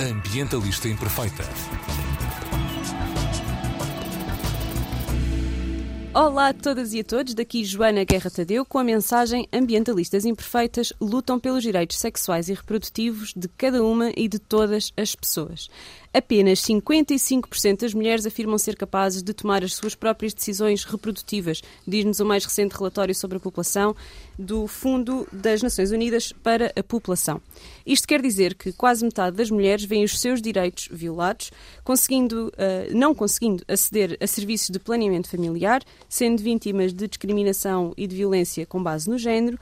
Ambientalista Imperfeita. Olá a todas e a todos, daqui Joana Guerra Tadeu com a mensagem Ambientalistas Imperfeitas lutam pelos direitos sexuais e reprodutivos de cada uma e de todas as pessoas. Apenas 55% das mulheres afirmam ser capazes de tomar as suas próprias decisões reprodutivas, diz-nos o mais recente relatório sobre a população do Fundo das Nações Unidas para a População. Isto quer dizer que quase metade das mulheres vêem os seus direitos violados, conseguindo, uh, não conseguindo aceder a serviços de planeamento familiar, sendo vítimas de discriminação e de violência com base no género,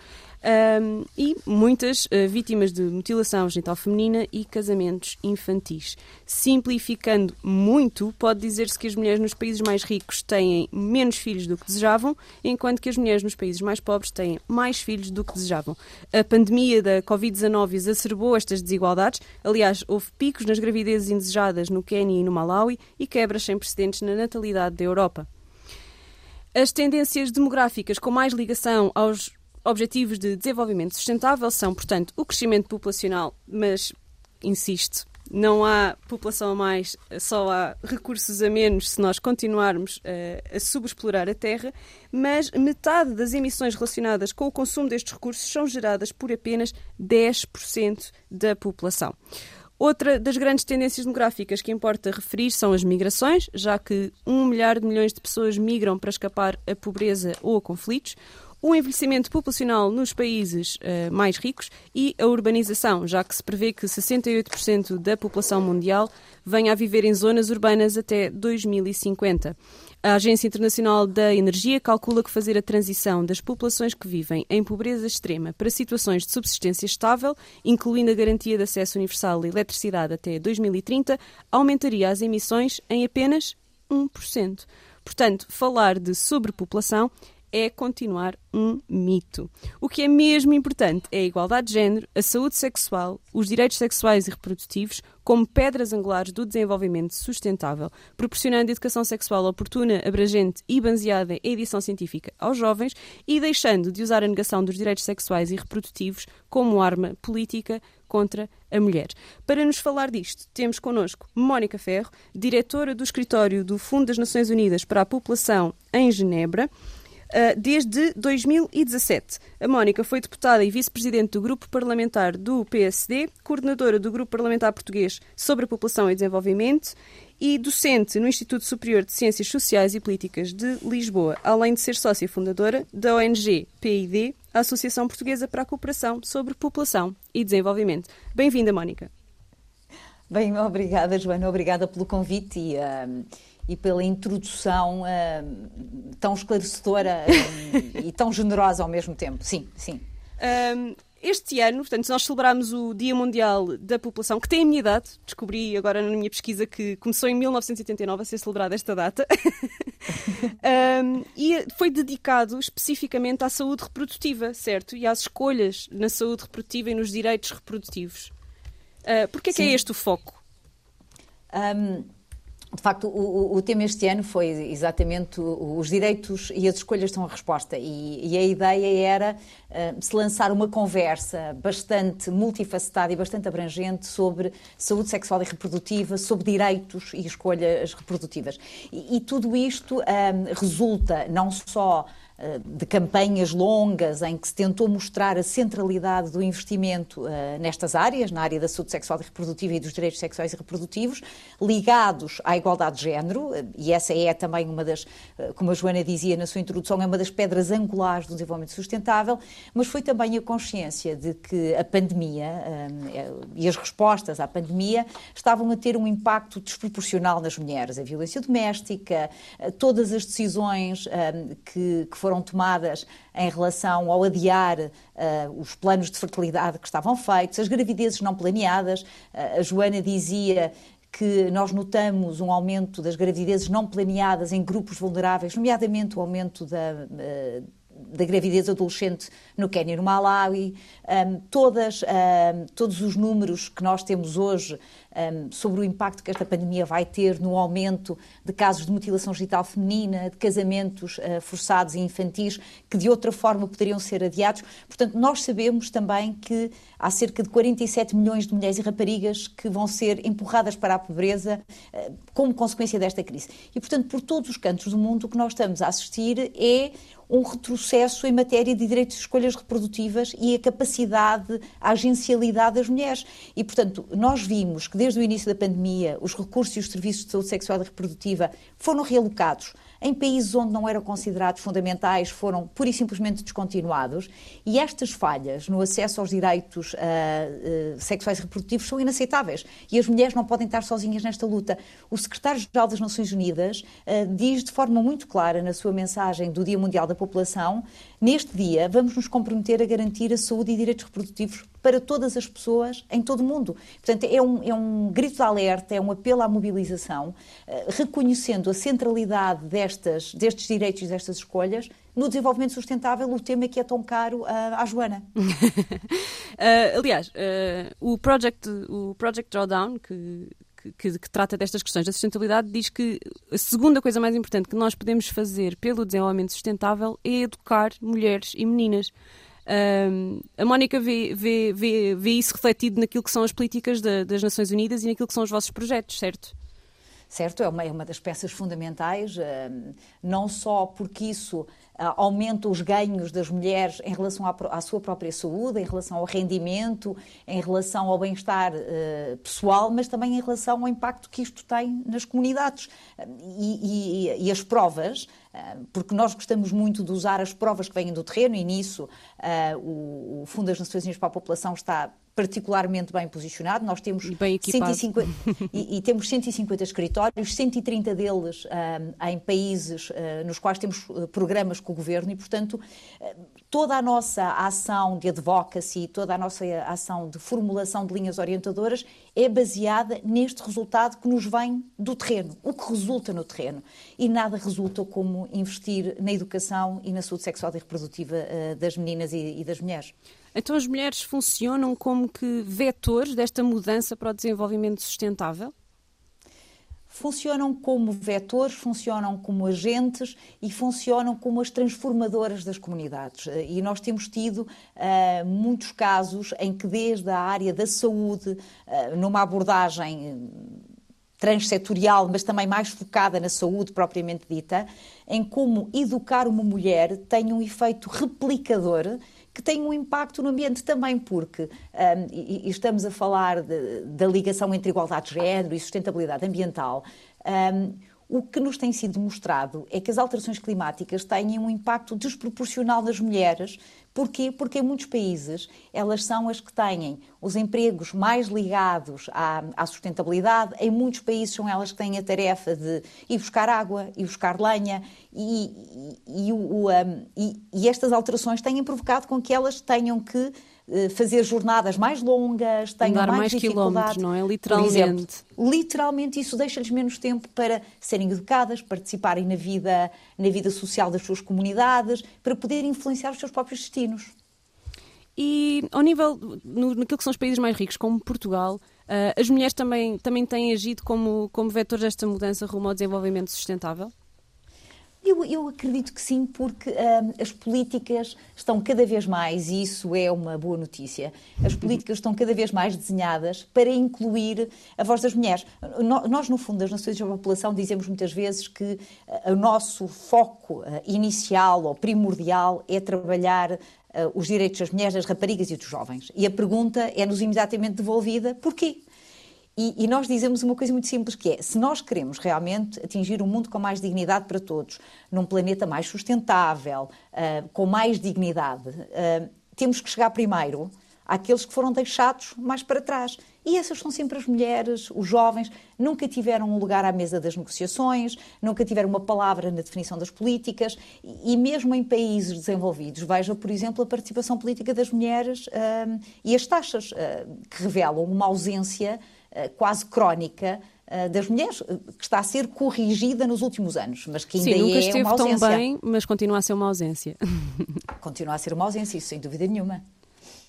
um, e muitas uh, vítimas de mutilação genital feminina e casamentos infantis. Simplificando muito, pode dizer-se que as mulheres nos países mais ricos têm menos filhos do que desejavam, enquanto que as mulheres nos países mais pobres têm mais filhos do que desejavam. A pandemia da Covid-19 exacerbou estas desigualdades. Aliás, houve picos nas gravidezes indesejadas no Quênia e no Malawi e quebras sem precedentes na natalidade da Europa. As tendências demográficas com mais ligação aos Objetivos de Desenvolvimento Sustentável são, portanto, o crescimento populacional, mas, insisto, não há população a mais, só há recursos a menos se nós continuarmos uh, a subexplorar a Terra, mas metade das emissões relacionadas com o consumo destes recursos são geradas por apenas 10% da população. Outra das grandes tendências demográficas que importa referir são as migrações, já que um milhar de milhões de pessoas migram para escapar a pobreza ou a conflitos o envelhecimento populacional nos países uh, mais ricos e a urbanização, já que se prevê que 68% da população mundial venha a viver em zonas urbanas até 2050. A Agência Internacional da Energia calcula que fazer a transição das populações que vivem em pobreza extrema para situações de subsistência estável, incluindo a garantia de acesso universal à eletricidade até 2030, aumentaria as emissões em apenas 1%. Portanto, falar de sobrepopulação é continuar um mito. O que é mesmo importante é a igualdade de género, a saúde sexual, os direitos sexuais e reprodutivos como pedras angulares do desenvolvimento sustentável, proporcionando educação sexual oportuna, abrangente e baseada em edição científica aos jovens e deixando de usar a negação dos direitos sexuais e reprodutivos como arma política contra a mulher. Para nos falar disto, temos connosco Mónica Ferro, diretora do escritório do Fundo das Nações Unidas para a População em Genebra. Ah, desde 2017. A Mónica foi deputada e vice-presidente do Grupo Parlamentar do PSD, coordenadora do Grupo Parlamentar Português sobre a População e Desenvolvimento e docente no Instituto Superior de Ciências Sociais e Políticas de Lisboa, além de ser sócia fundadora da ONG PID, a Associação Portuguesa para a Cooperação sobre População e Desenvolvimento. Bem-vinda, Mónica. Bem, obrigada, Joana, obrigada pelo convite e, uh, e pela introdução uh, tão esclarecedora uh, e tão generosa ao mesmo tempo. Sim, sim. Um, este ano, portanto, nós celebramos o Dia Mundial da População, que tem a minha idade. Descobri agora na minha pesquisa que começou em 1989 a ser celebrada esta data. um, e foi dedicado especificamente à saúde reprodutiva, certo? E às escolhas na saúde reprodutiva e nos direitos reprodutivos. Uh, Porquê é que é este o foco? Um, de facto, o, o, tema este ano foi exatamente os direitos e as escolhas são a resposta. E, e a ideia era uh, se lançar uma conversa bastante multifacetada e bastante abrangente sobre saúde sexual e reprodutiva, sobre direitos e escolhas reprodutivas. E, e tudo isto um, resulta não só de campanhas longas em que se tentou mostrar a centralidade do investimento uh, nestas áreas, na área da saúde sexual e reprodutiva e dos direitos sexuais e reprodutivos, ligados à igualdade de género, uh, e essa é também uma das, como a Joana dizia na sua introdução, é uma das pedras angulares do desenvolvimento sustentável, mas foi também a consciência de que a pandemia e as respostas à pandemia estavam a ter um impacto desproporcional nas mulheres, a violência doméstica, todas as decisões que, que foram foram tomadas em relação ao adiar uh, os planos de fertilidade que estavam feitos, as gravidezes não planeadas. Uh, a Joana dizia que nós notamos um aumento das gravidezes não planeadas em grupos vulneráveis, nomeadamente o aumento da, uh, da gravidez adolescente no Quênia e no Malawi, um, todas, um, todos os números que nós temos hoje um, sobre o impacto que esta pandemia vai ter no aumento de casos de mutilação genital feminina, de casamentos uh, forçados e infantis, que de outra forma poderiam ser adiados. Portanto, nós sabemos também que há cerca de 47 milhões de mulheres e raparigas que vão ser empurradas para a pobreza uh, como consequência desta crise. E, portanto, por todos os cantos do mundo, o que nós estamos a assistir é um retrocesso em matéria de direitos de escolhas reprodutivas e a capacidade, a agencialidade das mulheres. E, portanto, nós vimos que desde o início da pandemia os recursos e os serviços de saúde sexual e reprodutiva foram realocados em países onde não eram considerados fundamentais, foram pura e simplesmente descontinuados. E estas falhas no acesso aos direitos uh, uh, sexuais e reprodutivos são inaceitáveis. E as mulheres não podem estar sozinhas nesta luta. O secretário-geral das Nações Unidas uh, diz de forma muito clara na sua mensagem do Dia Mundial da População: neste dia vamos nos comprometer a garantir a saúde e direitos reprodutivos para todas as pessoas em todo o mundo. Portanto, é um, é um grito de alerta, é um apelo à mobilização, reconhecendo a centralidade desta destas, destes direitos e destas escolhas no desenvolvimento sustentável, o tema que é tão caro à, à Joana. uh, aliás, uh, o, project, o Project Drawdown, que, que, que, trata destas questões da sustentabilidade, diz que a segunda coisa mais importante que nós podemos fazer pelo desenvolvimento sustentável é educar mulheres e meninas. A Mónica vê, vê, vê, vê, isso refletido naquilo que são as políticas da, das Nações Unidas e naquilo que são os vossos projetos, certo? certo? É uma, é uma das peças fundamentais, não só porque isso eh, aumenta os ganhos das mulheres em relação à, à, sua própria saúde, em relação ao rendimento, em relação ao bem-estar uh, pessoal, mas também em relação ao impacto que isto tem nas comunidades. E, e, e as provas, porque nós gostamos muito de usar as provas que vêm do terreno, e nisso uh, o, Fundo das Nações Unidas para a População está particularmente bem posicionado. Nós temos, 150, e, e, temos 150 escritórios, 130 deles um, em países uh, nos quais temos programas com o governo e, portanto, uh, toda a nossa ação de advocacy, toda a nossa ação de formulação de linhas orientadoras é baseada neste resultado que nos vem do terreno, o que resulta no terreno. E nada resulta como investir na educação e na saúde sexual e reprodutiva das meninas e, e das mulheres. Então as mulheres funcionam como que vetores desta mudança para o desenvolvimento sustentável? Funcionam como vetores, funcionam como agentes e funcionam como as transformadoras das comunidades. E nós temos tido uh, muitos casos em que, desde a área da saúde, uh, numa abordagem transsetorial, mas também mais focada na saúde propriamente dita, em como educar uma mulher tem um efeito replicador que tem um impacto no ambiente também, porque, um, e, e, estamos a falar de, da ligação entre igualdade de género e sustentabilidade ambiental, um, o que nos tem sido mostrado é que as alterações climáticas têm um impacto desproporcional nas mulheres. Porquê? Porque em muitos países elas são as que têm os empregos mais ligados à, à, sustentabilidade. Em muitos países são elas que têm a tarefa de ir buscar água, ir buscar lenha. E, e, e, o, um, e estas alterações têm provocado com que elas tenham que fazer jornadas mais longas, tenham Andar mais, mais quilómetros, não é? Literalmente. Exemplo, literalmente isso deixa-lhes menos tempo para serem educadas, participarem na vida, na vida social das suas comunidades, para poderem influenciar os seus próprios destinos. E ao nível, no, naquilo que são os países mais ricos, como Portugal, uh, as mulheres também, também têm agido como, como vetores desta mudança rumo ao desenvolvimento sustentável? Eu, eu, acredito que sim, porque hum, as políticas estão cada vez mais, e isso é uma boa notícia, as políticas estão cada vez mais desenhadas para incluir a voz das mulheres. Nós, no Fundo das Nações da População, dizemos muitas vezes que uh, o nosso foco uh, inicial ou primordial é trabalhar uh, os direitos das mulheres, das raparigas e dos jovens. E a pergunta é-nos imediatamente devolvida: porquê? E, e, nós dizemos uma coisa muito simples que é, se nós queremos realmente atingir um mundo com mais dignidade para todos, num planeta mais sustentável, uh, com mais dignidade, uh, temos que chegar primeiro àqueles que foram deixados mais para trás. E essas são sempre as mulheres, os jovens, nunca tiveram um lugar à mesa das negociações, nunca tiveram uma palavra na definição das políticas e, mesmo em países desenvolvidos, veja, por exemplo, a participação política das mulheres uh, e as taxas que revelam uma ausência quase crónica das mulheres, que está a ser corrigida nos últimos anos, mas que ainda Sim, nunca é esteve uma ausência. tão bem, mas continua a ser uma ausência. Continua a ser uma ausência, isso sem dúvida nenhuma.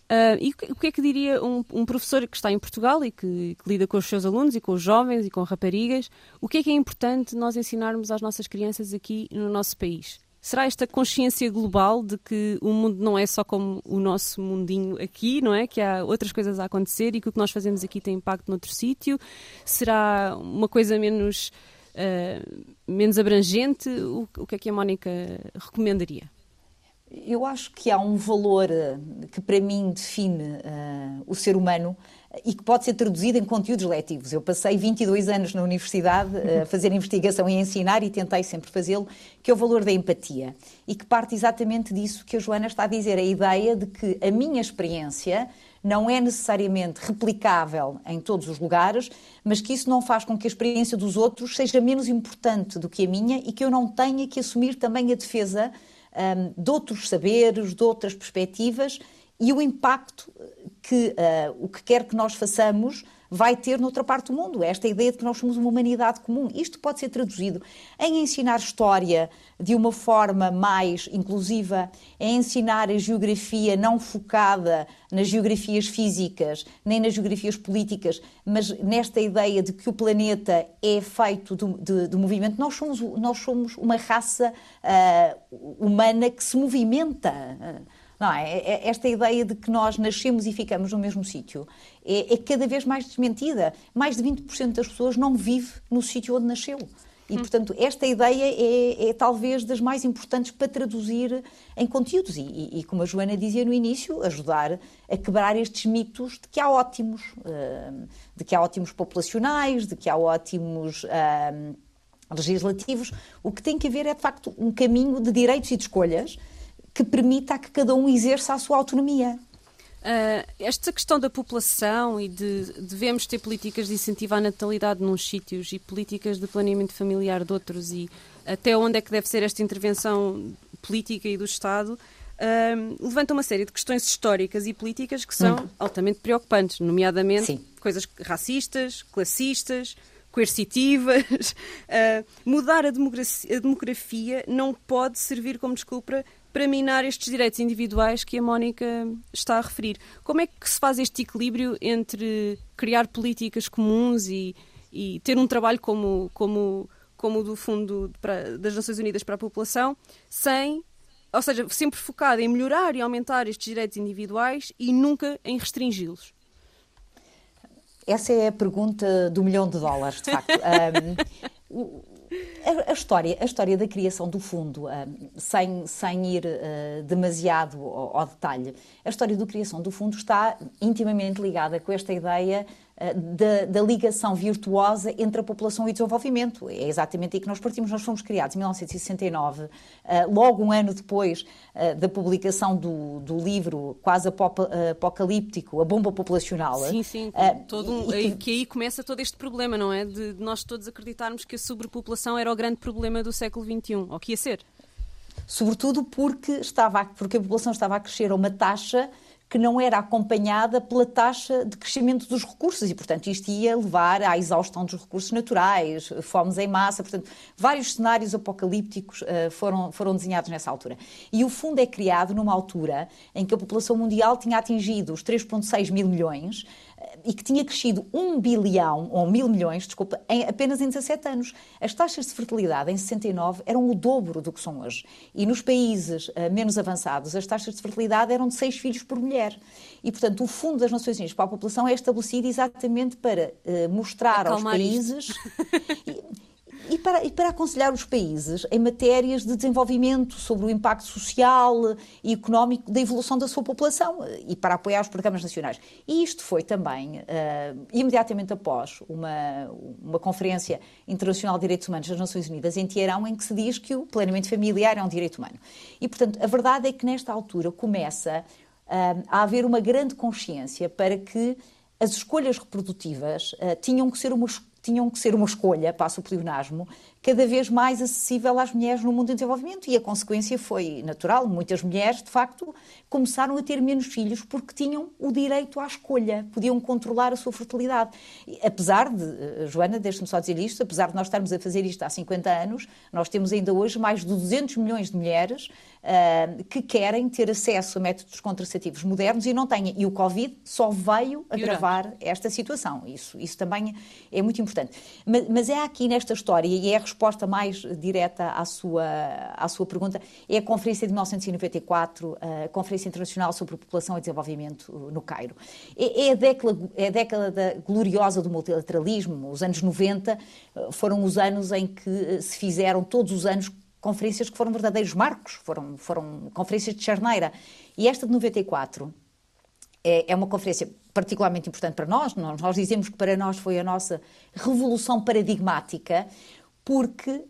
Uh, e o que é que diria um, um professor que está em Portugal e que, que, lida com os seus alunos e com os jovens e com raparigas? O que é que é importante nós ensinarmos às nossas crianças aqui no nosso país? Será esta consciência global de que o mundo não é só como o nosso mundinho aqui, não é? Que há outras coisas a acontecer e que o que nós fazemos aqui tem impacto noutro sítio? Será uma coisa menos, uh, menos abrangente? O, o que é que a Mónica recomendaria? Eu acho que há um valor eh, que para mim define uh, o ser humano e que pode ser traduzido em conteúdos letivos. Eu passei 22 anos na universidade a fazer investigação e ensinar e tentei sempre fazê-lo, que é o valor da empatia. E que parte exatamente disso que a Joana está a dizer, a ideia de que a minha experiência não é necessariamente replicável em todos os lugares, mas que isso não faz com que a experiência dos outros seja menos importante do que a minha e que eu não tenha que assumir também a defesa um, de outros saberes, de outras perspectivas e o impacto que uh, o que quer que nós façamos vai ter noutra parte do mundo. Esta ideia de que nós somos uma humanidade comum. Isto pode ser traduzido em ensinar história de uma forma mais inclusiva, em ensinar a geografia não focada nas geografias físicas, nem nas geografias políticas, mas nesta ideia de que o planeta é feito de movimento. Nós somos, nós somos uma raça uh, humana que se movimenta. Não é? é? é? Esta ideia de que nós nascemos e ficamos no mesmo sítio é, é cada vez mais desmentida. Mais de 20% das pessoas não vive no sítio onde nasceu. E, hum. portanto, esta ideia é, é, talvez das mais importantes para traduzir em conteúdos e, e, e, como a Joana dizia no início, ajudar a quebrar estes mitos de que há ótimos, uh, de que há ótimos populacionais, de que há ótimos uh, legislativos. O que tem que haver é, de facto, um caminho de direitos e de escolhas que permita que cada um exerça a sua autonomia. Uh, esta questão da população e de devemos ter políticas de incentivo à natalidade nos sítios e políticas de planeamento familiar de outros e até onde é que deve ser esta intervenção política e do Estado uh, levanta uma série de questões históricas e políticas que são hum. altamente preocupantes, nomeadamente Sim. coisas racistas, classistas, coercitivas. Uh, mudar a demografia, a demografia não pode servir como desculpa para minar estes direitos individuais que a Mónica está a referir. Como é que se faz este equilíbrio entre criar políticas comuns e, e ter um trabalho como, como, como o do Fundo para, das Nações Unidas para a População, sem, ou seja, sempre focado em melhorar e aumentar estes direitos individuais e nunca em restringi-los? Essa é a pergunta do milhão de dólares, de facto. um, a, história, a história da criação do fundo, uh, sem, sem ir uh, demasiado ao, detalhe, a história da criação do fundo está intimamente ligada com esta ideia da, da, ligação virtuosa entre a população e o desenvolvimento. É exatamente aí que nós partimos. Nós fomos criados em 1969, logo um ano depois da publicação do, do, livro quase apocalíptico, A Bomba Populacional. Sim, sim. todo que, que aí começa todo este problema, não é? De nós todos acreditarmos que a sobrepopulação era o grande problema do século XXI, ou que ia ser. Sobretudo porque, estava, porque a população estava a crescer a uma taxa que não era acompanhada pela taxa de crescimento dos recursos e, portanto, isto ia levar à exaustão dos recursos naturais, fomes em massa, portanto, vários cenários apocalípticos uh, foram, foram desenhados nessa altura. E o fundo é criado numa altura em que a população mundial tinha atingido os 3,6 mil milhões, e que tinha crescido 1 bilhão, ou mil milhões, desculpa, em, apenas em 17 anos. As taxas de fertilidade em 69 eram o dobro do que são hoje. E nos países uh, menos avançados, as taxas de fertilidade eram de 6 filhos por mulher. E, portanto, o Fundo das Nações Unidas para a População é estabelecido exatamente para uh, mostrar Acalmar aos países. e para, e para aconselhar os países em matérias de desenvolvimento sobre o impacto social e económico da evolução da sua população e para apoiar os programas nacionais. E isto foi também, uh, imediatamente após uma, uma Conferência Internacional de Direitos Humanos das Nações Unidas em Teherão, em que se diz que o planeamento familiar é um direito humano. E, portanto, a verdade é que nesta altura começa uh, a haver uma grande consciência para que as escolhas reprodutivas uh, tinham que ser uma tinham que ser uma escolha, passo o pleonasmo, cada vez mais acessível às mulheres no mundo em desenvolvimento. E a consequência foi natural. Muitas mulheres, de facto, começaram a ter menos filhos porque tinham o direito à escolha, podiam controlar a sua fertilidade. E, apesar de, eh, Joana, deixe-me só dizer isto, apesar de nós estarmos a fazer isto há 50 anos, nós temos ainda hoje mais de 200 milhões de mulheres uh, que querem ter acesso a métodos contraceptivos modernos e não têm. E o Covid só veio agravar esta situação. Isso, isso também é muito importante. Mas, mas é aqui nesta história, e é a resposta mais direta à sua, à sua pergunta, é a Conferência de 1994, a Conferência Internacional sobre População e Desenvolvimento no Cairo. É, é, a, década, é a década gloriosa do multilateralismo. Os anos 90 eh, foram os anos em que se fizeram todos os anos conferências que foram verdadeiros marcos, foram, foram conferências de charneira. E esta de 94 é, é uma conferência particularmente importante para nós. nós. Nós dizemos que para nós foi a nossa revolução paradigmática, porque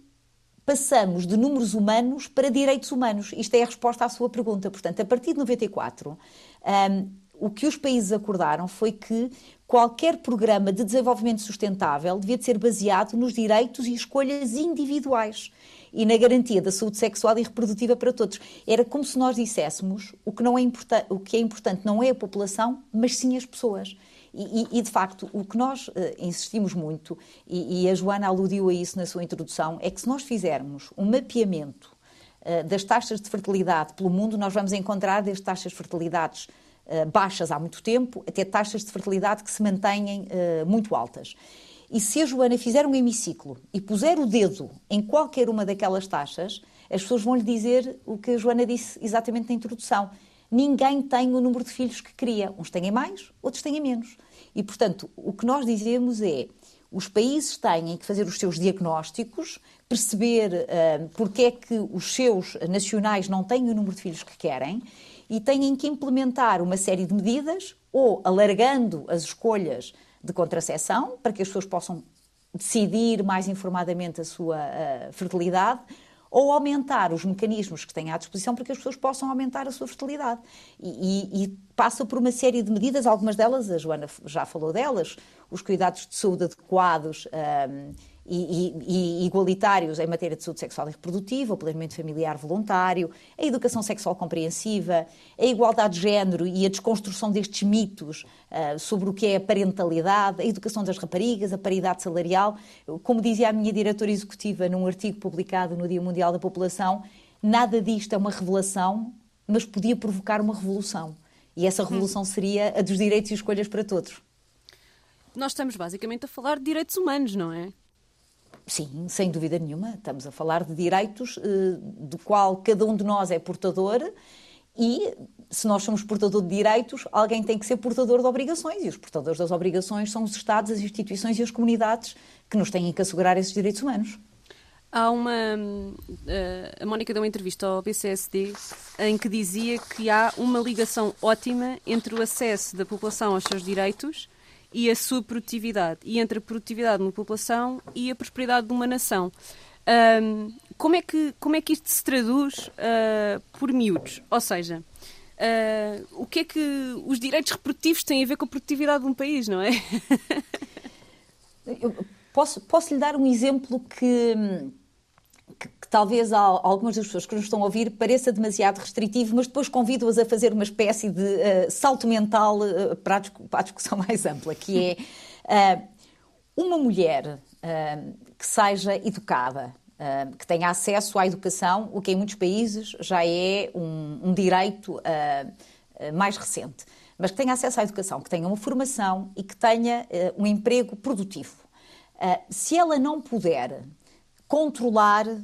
passamos de números humanos para direitos humanos. Isto é a resposta à sua pergunta. Portanto, a partir de 94, um, o que os países acordaram foi que qualquer programa de desenvolvimento sustentável devia de ser baseado nos direitos e escolhas individuais e na garantia da saúde sexual e reprodutiva para todos. Era como se nós disséssemos o que, não é o que é importante não é a população, mas sim as pessoas. E, e, de facto, o que nós uh, insistimos muito, e, e, a Joana aludiu a isso na sua introdução, é que se nós fizermos um mapeamento uh, das taxas de fertilidade pelo mundo, nós vamos encontrar desde taxas de fertilidades baixas há muito tempo até taxas de fertilidade que se mantêm muito altas. E se a Joana fizer um hemiciclo e puser o dedo em qualquer uma daquelas taxas, as pessoas vão lhe dizer o que a Joana disse exatamente na introdução. Ninguém tem o número de filhos que queria. Uns têm mais, outros têm menos. E, portanto, o que nós dizemos é os países têm que fazer os seus diagnósticos, perceber uh, porque é que os seus nacionais não têm o número de filhos que querem e têm que implementar uma série de medidas, ou alargando as escolhas de contracepção, para que as pessoas possam decidir mais informadamente a sua uh, fertilidade, ou aumentar os mecanismos que têm à disposição para que as pessoas possam aumentar a sua fertilidade. E, e, e, passa por uma série de medidas, algumas delas, a Joana já falou delas, os cuidados de saúde adequados, um, e, e, igualitários em matéria de saúde sexual e reprodutiva, o planeamento familiar voluntário, a educação sexual compreensiva, a igualdade de género e a desconstrução destes mitos uh, sobre o que é a parentalidade, a educação das raparigas, a paridade salarial. Como dizia a minha diretora executiva num artigo publicado no Dia Mundial da População, nada disto é uma revelação, mas podia provocar uma revolução. E essa revolução seria a dos direitos e escolhas para todos. Nós estamos basicamente a falar de direitos humanos, não é? Sim, sem dúvida nenhuma. Estamos a falar de direitos eh, do qual cada um de nós é portador e se nós somos portador de direitos, alguém tem que ser portador de obrigações. E os portadores das obrigações são os Estados, as instituições e as comunidades que nos têm que assegurar esses direitos humanos. Há uma. Eh, a Mónica deu uma entrevista ao BCSD em que dizia que há uma ligação ótima entre o acesso da população aos seus direitos e a sua produtividade, e entre a produtividade de uma população e a prosperidade de uma nação. Um, como, é que, como é que isto se traduz uh, por miúdos? Ou seja, uh, o que é que os direitos reprodutivos têm a ver com a produtividade de um país, não é? Eu posso, posso lhe dar um exemplo que que, que, talvez a algumas das pessoas que nos estão a ouvir pareça demasiado restritivo, mas depois convido-as a fazer uma espécie de uh, salto mental uh, para, a, para, a, discussão mais ampla, que é uh, uma mulher que seja educada, que tenha acesso à educação, o que em muitos países já é um, um direito mais recente, mas que tenha acesso à educação, que tenha uma formação e que tenha um emprego produtivo. se ela não puder controlar uh,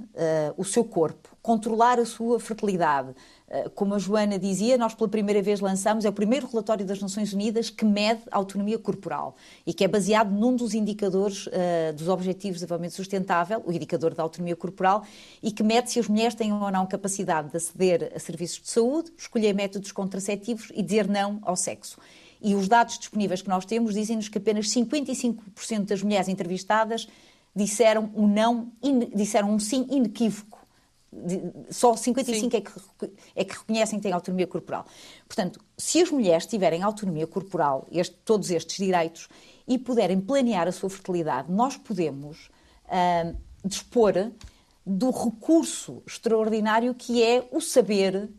o seu corpo, controlar a sua fertilidade. Uh, como a Joana dizia, nós pela primeira vez lançamos, é o primeiro relatório das Nações Unidas que mede a autonomia corporal e que é baseado num dos indicadores uh, dos Objetivos de Desenvolvimento Sustentável, o indicador da autonomia corporal, e que mede se as mulheres têm ou não capacidade de aceder a serviços de saúde, escolher métodos contraceptivos e dizer não ao sexo. E os dados disponíveis que nós temos dizem-nos que apenas 55% das mulheres entrevistadas disseram um não, disseram um sim inequívoco só 55 é que, é que reconhecem que têm autonomia corporal. Portanto, se as mulheres tiverem autonomia corporal, este, todos estes direitos, e puderem planear a sua fertilidade, nós podemos uh, dispor do recurso extraordinário que é o saber,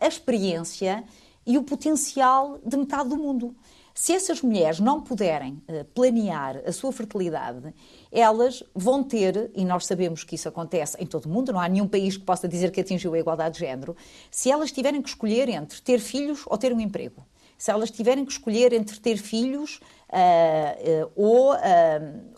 a experiência e o potencial de metade do mundo. Se essas mulheres não puderem eh, planear a sua fertilidade, elas vão ter, e nós sabemos que isso acontece em todo o mundo, não há nenhum país que possa dizer que atingiu a igualdade de género, se elas tiverem que escolher entre ter filhos ou ter um emprego, se elas tiverem que escolher entre ter filhos uh, uh, ou, uh,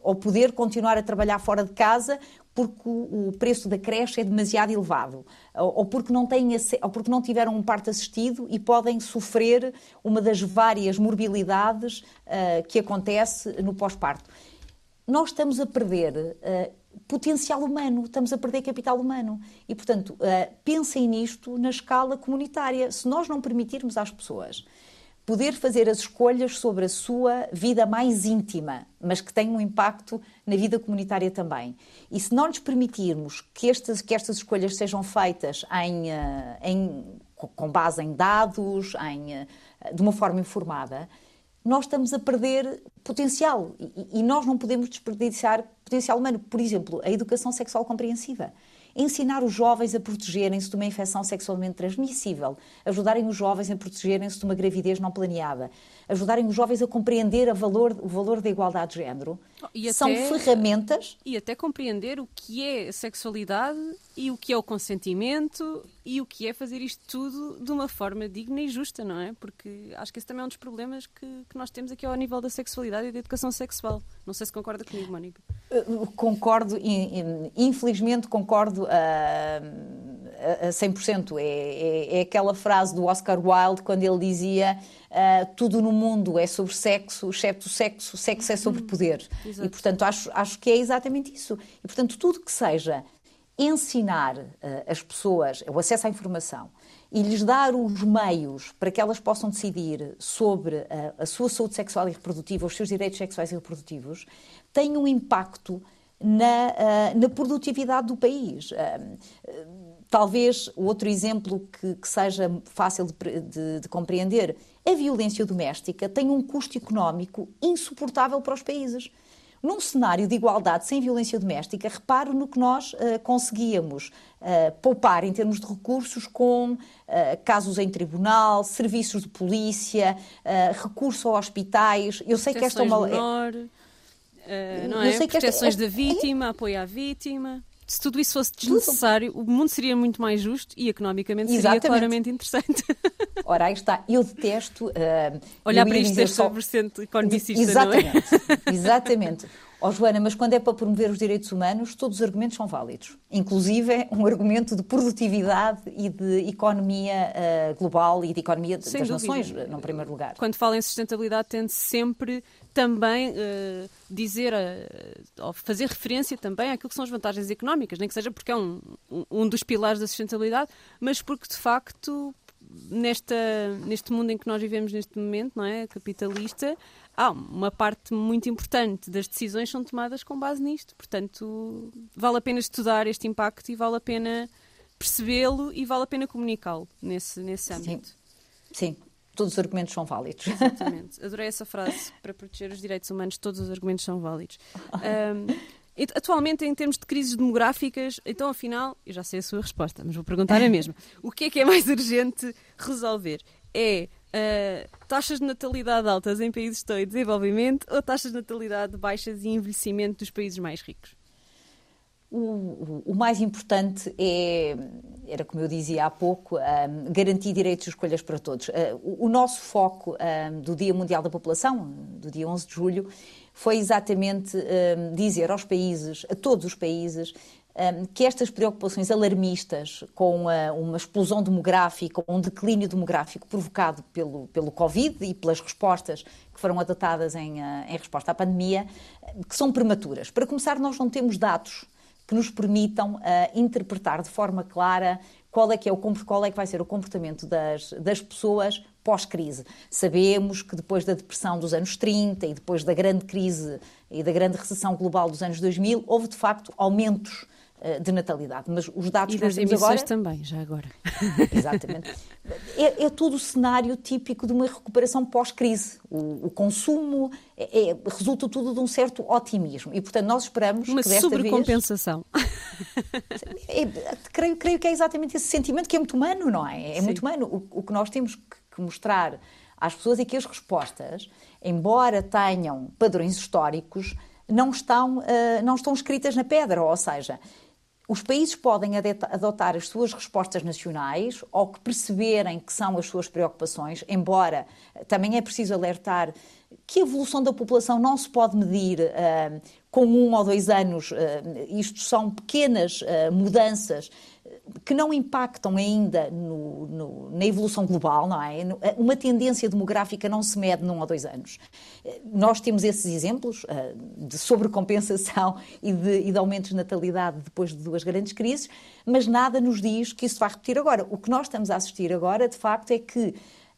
ou poder continuar a trabalhar fora de casa porque o preço da creche é demasiado elevado, ou porque não, têm, ou porque não tiveram um parto assistido e podem sofrer uma das várias morbilidades que acontece no pós-parto. Nós estamos a perder uh, potencial humano, estamos a perder capital humano. E, portanto, uh, pensem nisto na escala comunitária. Se nós não permitirmos às pessoas poder fazer as escolhas sobre a sua vida mais íntima, mas que tem um impacto na vida comunitária também. E se não lhes permitirmos que estas, que estas escolhas sejam feitas em, eh, em, com base em dados, em, de uma forma informada, nós estamos a perder potencial e, e nós não podemos desperdiçar potencial humano. Por exemplo, a educação sexual compreensiva ensinar os jovens a protegerem-se de uma infecção sexualmente transmissível, ajudarem os jovens a protegerem-se de uma gravidez não planeada, ajudarem os jovens a compreender valor, o valor da igualdade de género. E São até, ferramentas. E até compreender o que é sexualidade e o que é o consentimento e o que é fazer isto tudo de uma forma digna e justa, não é? Porque acho que esse também é um dos problemas que, que nós temos aqui ao nível da sexualidade e da educação sexual. Não sei se concorda comigo, Mónica. Uh, concordo, infelizmente concordo a, a 100%. É, é, é aquela frase do Oscar Wilde quando ele dizia uh, tudo no mundo é sobre sexo, exceto o sexo, sexo é sobre poder. Exato. E, portanto, acho, acho que é exatamente isso. E, portanto, tudo que seja ensinar uh, as pessoas o acesso à informação e lhes dar os meios para que elas possam decidir sobre uh, a sua saúde sexual e reprodutiva, os seus direitos sexuais e reprodutivos, tem um impacto na, uh, na produtividade do país. talvez outro exemplo que, que seja fácil de, de, de compreender: a violência doméstica tem um custo económico insuportável para os países. Num cenário de igualdade sem violência doméstica, reparo no que nós uh, conseguíamos uh, poupar em termos de recursos com uh, casos em tribunal, serviços de polícia, recurso a hospitais. Eu sei que esta é uma. Menor, não é? Proteções esta... da vítima, apoio à vítima se tudo isso fosse desnecessário, o mundo seria muito mais justo e economicamente seria Exatamente. claramente interessante. Ora, aí está. Eu detesto. Uh, Olhar para isto deste só... economicista, Exatamente. é? Exatamente. Oh, Joana, mas quando é para promover os direitos humanos, todos os argumentos são válidos. Inclusive um argumento de produtividade e de economia uh, global e de economia Sem das dúvida. nações, no primeiro lugar. Quando fala em sustentabilidade, tende sempre também uh, dizer, uh, ou fazer referência também àquilo que são as vantagens económicas, nem que seja porque é um, um dos pilares da sustentabilidade, mas porque de facto nesta, neste mundo em que nós vivemos neste momento, não é, capitalista, há uma parte muito importante das decisões são tomadas com base nisto. Portanto, vale a pena estudar este impacto e vale a pena percebê-lo e vale a pena comunicá-lo nesse, nesse âmbito. Sim. Sim todos os argumentos são válidos. Exatamente. Adorei essa frase. Para proteger os direitos humanos, todos os argumentos são válidos. Um, atualmente, em termos de crises demográficas, então, afinal, eu já sei a sua resposta, mas vou perguntar a mesma. O que é que é mais urgente resolver? É uh, taxas de natalidade altas em países que estão em desenvolvimento ou taxas de natalidade baixas e envelhecimento dos países mais ricos? O, o, mais importante é, era como eu dizia há pouco, um, garantir direitos e escolhas para todos. Uh, o, o, nosso foco um, do Dia Mundial da População, do dia 11 de julho, foi exatamente um, dizer aos países, a todos os países, que estas preocupações alarmistas com uma explosão demográfica, um declínio demográfico provocado pelo, pelo Covid e pelas respostas que foram adotadas em, ah, em resposta à pandemia, que são prematuras. Para começar, nós não temos dados que nos permitam uh, interpretar de forma clara qual é, que é o, qual é que vai ser o comportamento das, das pessoas pós-crise. Sabemos que depois da depressão dos anos 30 e depois da grande crise e da grande recessão global dos anos 2000, houve de facto aumentos de natalidade. Mas os dados e que nós temos agora... também, já agora. Exatamente. É, é, todo o cenário típico de uma recuperação pós-crise. O, o, consumo é, é, resulta tudo de um certo otimismo. E, portanto, nós esperamos uma que desta sobrecompensação. Vez... É, creio, creio que é exatamente esse sentimento que é muito humano, não é? É Sim. muito humano. O, o que nós temos que mostrar às pessoas é que as respostas, embora tenham padrões históricos, não estão, uh, não estão escritas na pedra, ou seja, os países podem adotar as suas respostas nacionais ou que perceberem que são as suas preocupações, embora também é preciso alertar que a evolução da população não se pode medir uh, com um ou dois anos. Uh, isto são pequenas uh, mudanças que não impactam ainda no, no, na evolução global, não é? Uma tendência demográfica não se mede num ou dois anos. Nós temos esses exemplos uh, de sobrecompensação e de, e de aumentos de natalidade depois de duas grandes crises, mas nada nos diz que isso vai repetir agora. O que nós estamos a assistir agora, de facto, é que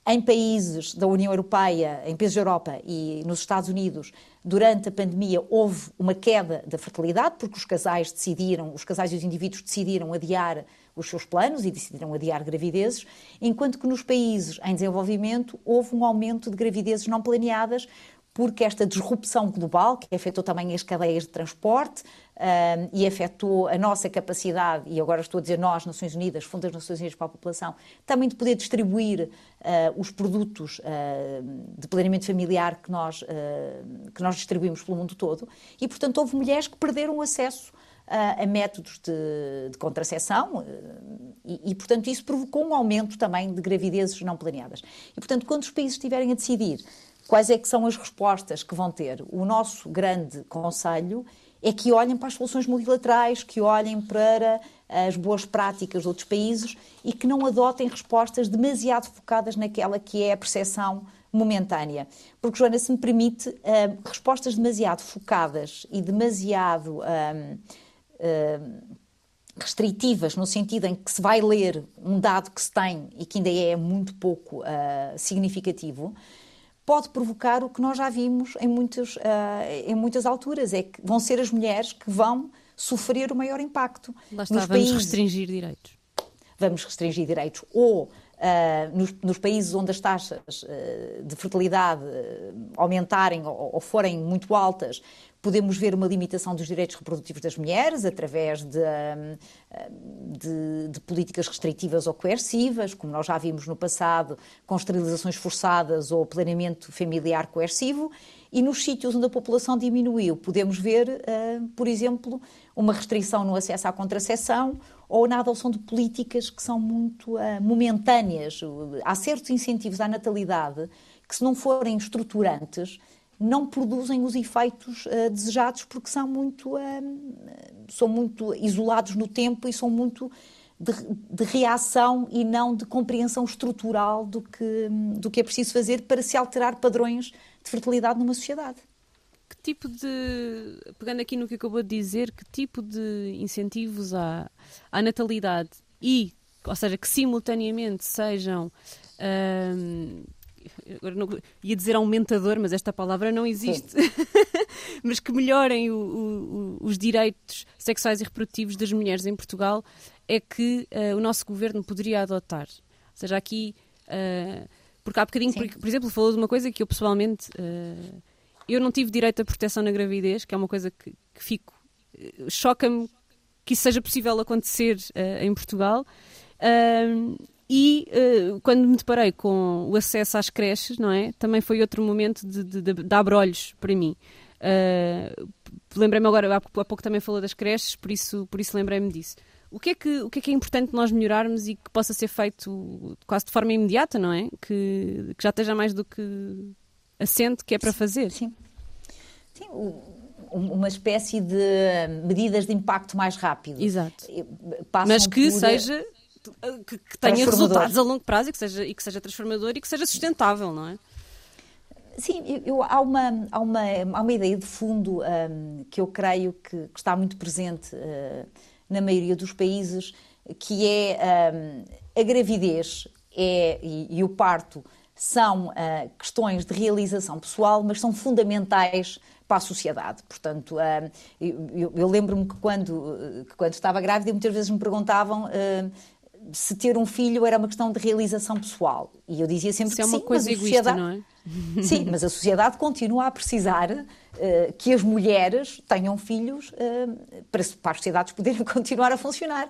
em países da União Europeia, em países da Europa e nos Estados Unidos, durante a pandemia houve uma queda da fertilidade, porque os casais decidiram, os casais e os indivíduos decidiram adiar os seus planos e decidiram adiar gravidezes, enquanto que nos países em desenvolvimento houve um aumento de gravidezes não planeadas, porque esta disrupção global, que afetou também as cadeias de transporte uh, e afetou a nossa capacidade, e agora estou a dizer nós, Nações Unidas, Fundo das Nações Unidas para a População, também de poder distribuir uh, os produtos uh, de planeamento familiar que nós, que nós distribuímos pelo mundo todo. E, portanto, houve mulheres que perderam o acesso a métodos de, de contracepção e, e, portanto, isso provocou um aumento também de gravidezes não planeadas. E, portanto, quando os países estiverem a decidir quais é que são as respostas que vão ter, o nosso grande conselho é que olhem para as soluções multilaterais, que olhem para as boas práticas de outros países e que não adotem respostas demasiado focadas naquela que é a percepção momentânea. Porque, Joana, se me permite, uh, respostas demasiado focadas e demasiado. Uh, uh, restritivas, no sentido em que se vai ler um dado que se tem e que ainda é muito pouco significativo, pode provocar o que nós já vimos em, muitos, uh, em muitas alturas, é que vão ser as mulheres que vão sofrer o maior impacto. Lá está, nos vamos países, restringir direitos. Vamos restringir direitos. Ou uh, nos, nos, países onde as taxas uh, de fertilidade aumentarem ou, ou forem muito altas, Podemos ver uma limitação dos direitos reprodutivos das mulheres através de, hum, de, de, políticas restritivas ou coercivas, como nós já vimos no passado, com esterilizações forçadas ou planeamento familiar coercivo. E nos sítios onde a população diminuiu, podemos ver, hum, por exemplo, uma restrição no acesso à contracepção ou na adoção de políticas que são muito hum, momentâneas. Há certos incentivos à natalidade que, se não forem estruturantes, não produzem os efeitos uh, desejados porque são muito, uh, são muito isolados no tempo e são muito de, de, reação e não de compreensão estrutural do que, do que é preciso fazer para se alterar padrões de fertilidade numa sociedade. Que tipo de, pegando aqui no que acabou de dizer, que tipo de incentivos há à natalidade e, ou seja, que simultaneamente sejam. Uh, agora não, ia dizer aumentador, mas esta palavra não existe, mas que melhorem o, o, os direitos sexuais e reprodutivos das mulheres em Portugal, é que uh, o nosso governo poderia adotar. Ou seja, aqui, uh, porque há bocadinho, por, por, exemplo, falou de uma coisa que eu pessoalmente, uh, eu não tive direito à proteção na gravidez, que é uma coisa que, que fico, choca-me que isso seja possível acontecer em Portugal. E uh, quando me deparei com o acesso às creches, não é? Também foi outro momento de, de, de, de abrolhos para mim. Uh, lembrei-me agora, há pouco também falou das creches, por isso, por isso lembrei-me disso. O que, é que, o que é que é importante nós melhorarmos e que possa ser feito quase de forma imediata, não é? Que, que já esteja mais do que assente que é para fazer. Sim. Sim, uma espécie de medidas de impacto mais rápido. Exato. Mas que por... seja que, que tenha resultados a longo prazo e que, seja, e que seja transformador e que seja sustentável, não é? Sim, eu, há, uma, há, uma, há uma ideia de fundo um, que eu creio que, que está muito presente uh, na maioria dos países, que é um, a gravidez é, e, e, o parto são uh, questões de realização pessoal, mas são fundamentais para a sociedade. Portanto, uh, eu, eu lembro-me que quando, que quando estava grávida, muitas vezes me perguntavam se ter um filho era uma questão de realização pessoal. E eu dizia sempre Isso que é uma sim, coisa mas egoísta, sociedade... não é? Sim, mas a sociedade continua a precisar uh, que as mulheres tenham filhos uh, para, para as sociedades poderem continuar a funcionar.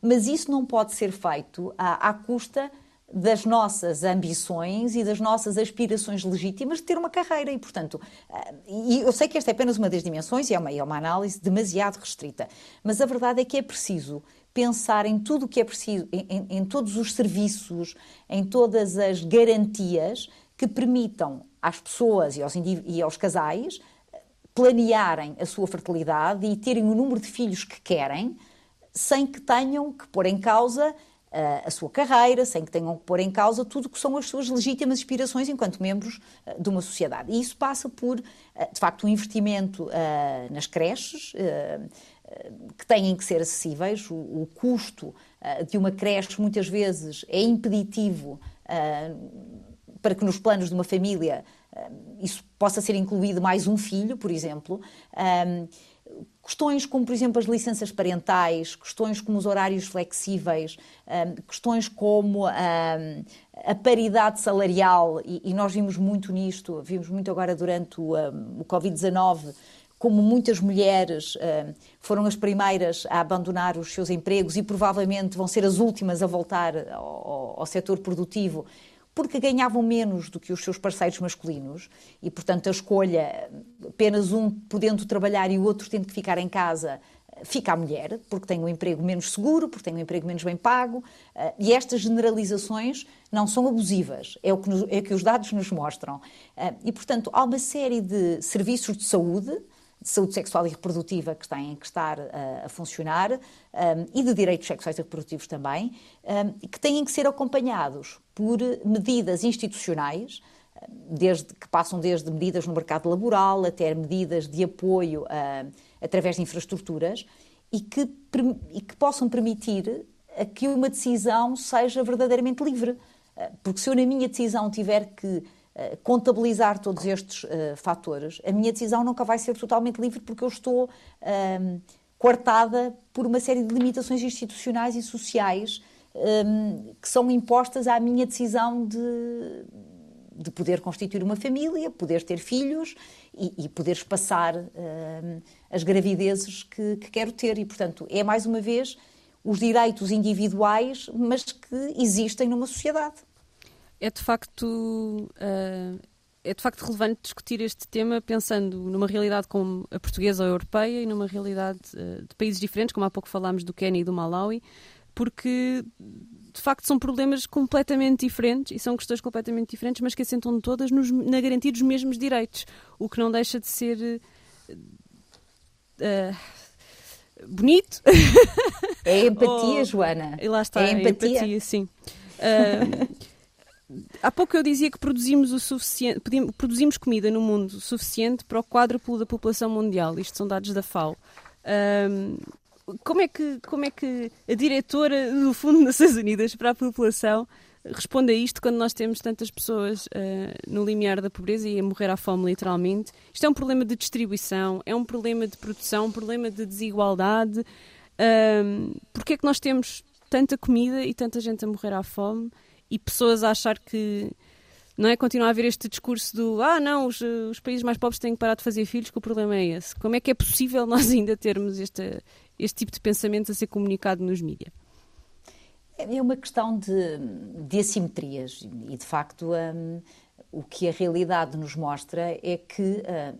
Mas isso não pode ser feito à, à custa das nossas ambições e das nossas aspirações legítimas de ter uma carreira. E, portanto, uh, e eu sei que esta é apenas uma das dimensões e é uma, é uma análise demasiado restrita, mas a verdade é que é preciso pensar em tudo o que é preciso, em, em, todos os serviços, em todas as garantias que permitam às pessoas e aos, e aos casais planearem a sua fertilidade e terem o número de filhos que querem, sem que tenham que pôr em causa uh, a sua carreira, sem que tenham que pôr em causa tudo o que são as suas legítimas aspirações enquanto membros uh, de uma sociedade. E isso passa por, de facto, um investimento nas creches que têm que ser acessíveis. O, o custo uh, de uma creche muitas vezes é impeditivo uh, para que nos planos de uma família uh, isso possa ser incluído mais um filho, por exemplo. Questões como, por exemplo, as licenças parentais, questões como os horários flexíveis, questões como a paridade salarial, e, nós vimos muito nisto, vimos muito agora durante o Covid-19, como muitas mulheres uh, foram as primeiras a abandonar os seus empregos e provavelmente vão ser as últimas a voltar ao, ao setor produtivo, porque ganhavam menos do que os seus parceiros masculinos e, portanto, a escolha, apenas um podendo trabalhar e o outro tendo que ficar em casa, fica a mulher, porque tem um emprego menos seguro, porque tem um emprego menos bem pago, eh, e estas generalizações não são abusivas, é o que, nos, é o que os dados nos mostram. Eh, e, portanto, há uma série de serviços de saúde de saúde sexual e reprodutiva que têm que estar uh, a funcionar um, e de direitos sexuais e reprodutivos também, um, que têm que ser acompanhados por medidas institucionais, desde, que passam desde medidas no mercado laboral até medidas de apoio uh, através de infraestruturas e que, e que possam permitir que uma decisão seja verdadeiramente livre. Porque se eu, na minha decisão, tiver que eh, contabilizar todos estes uh, fatores, a minha decisão nunca vai ser totalmente livre porque eu estou um, coartada por uma série de limitações institucionais e sociais um, que são impostas à minha decisão de, de poder constituir uma família, poder ter filhos e, e poder espaçar um, as gravidezes que, que quero ter. E, portanto, é mais uma vez os direitos individuais, mas que existem numa sociedade é de facto uh, é de facto relevante discutir este tema pensando numa realidade como a portuguesa ou a europeia e numa realidade uh, de países diferentes, como há pouco falámos do Quênia e do Malawi, porque de facto são problemas completamente diferentes e são questões completamente diferentes, mas que assentam todas nos, na garantia dos mesmos direitos, o que não deixa de ser uh, bonito. É empatia, oh, Joana. E lá está, é empatia, é empatia sim. Uh, há pouco eu dizia que produzimos o suficiente, produzimos comida no mundo suficiente para o quádruplo da população mundial. Isto são dados da FAO. Um, como é que como é que a diretora do Fundo das Nações Unidas para a população responde a isto quando nós temos tantas pessoas uh, no limiar da pobreza e a morrer à fome literalmente? Isto é um problema de distribuição, é um problema de produção, um problema de desigualdade. Um, Porquê é que nós temos tanta comida e tanta gente a morrer à fome? E pessoas a achar que não é continuar a haver este discurso do ah não os, os, países mais pobres têm que parar de fazer filhos que o problema é esse. Como é que é possível nós ainda termos este, este tipo de pensamento a ser comunicado nos mídias é uma questão de, de assimetrias e de facto um, o que a realidade nos mostra é que uh,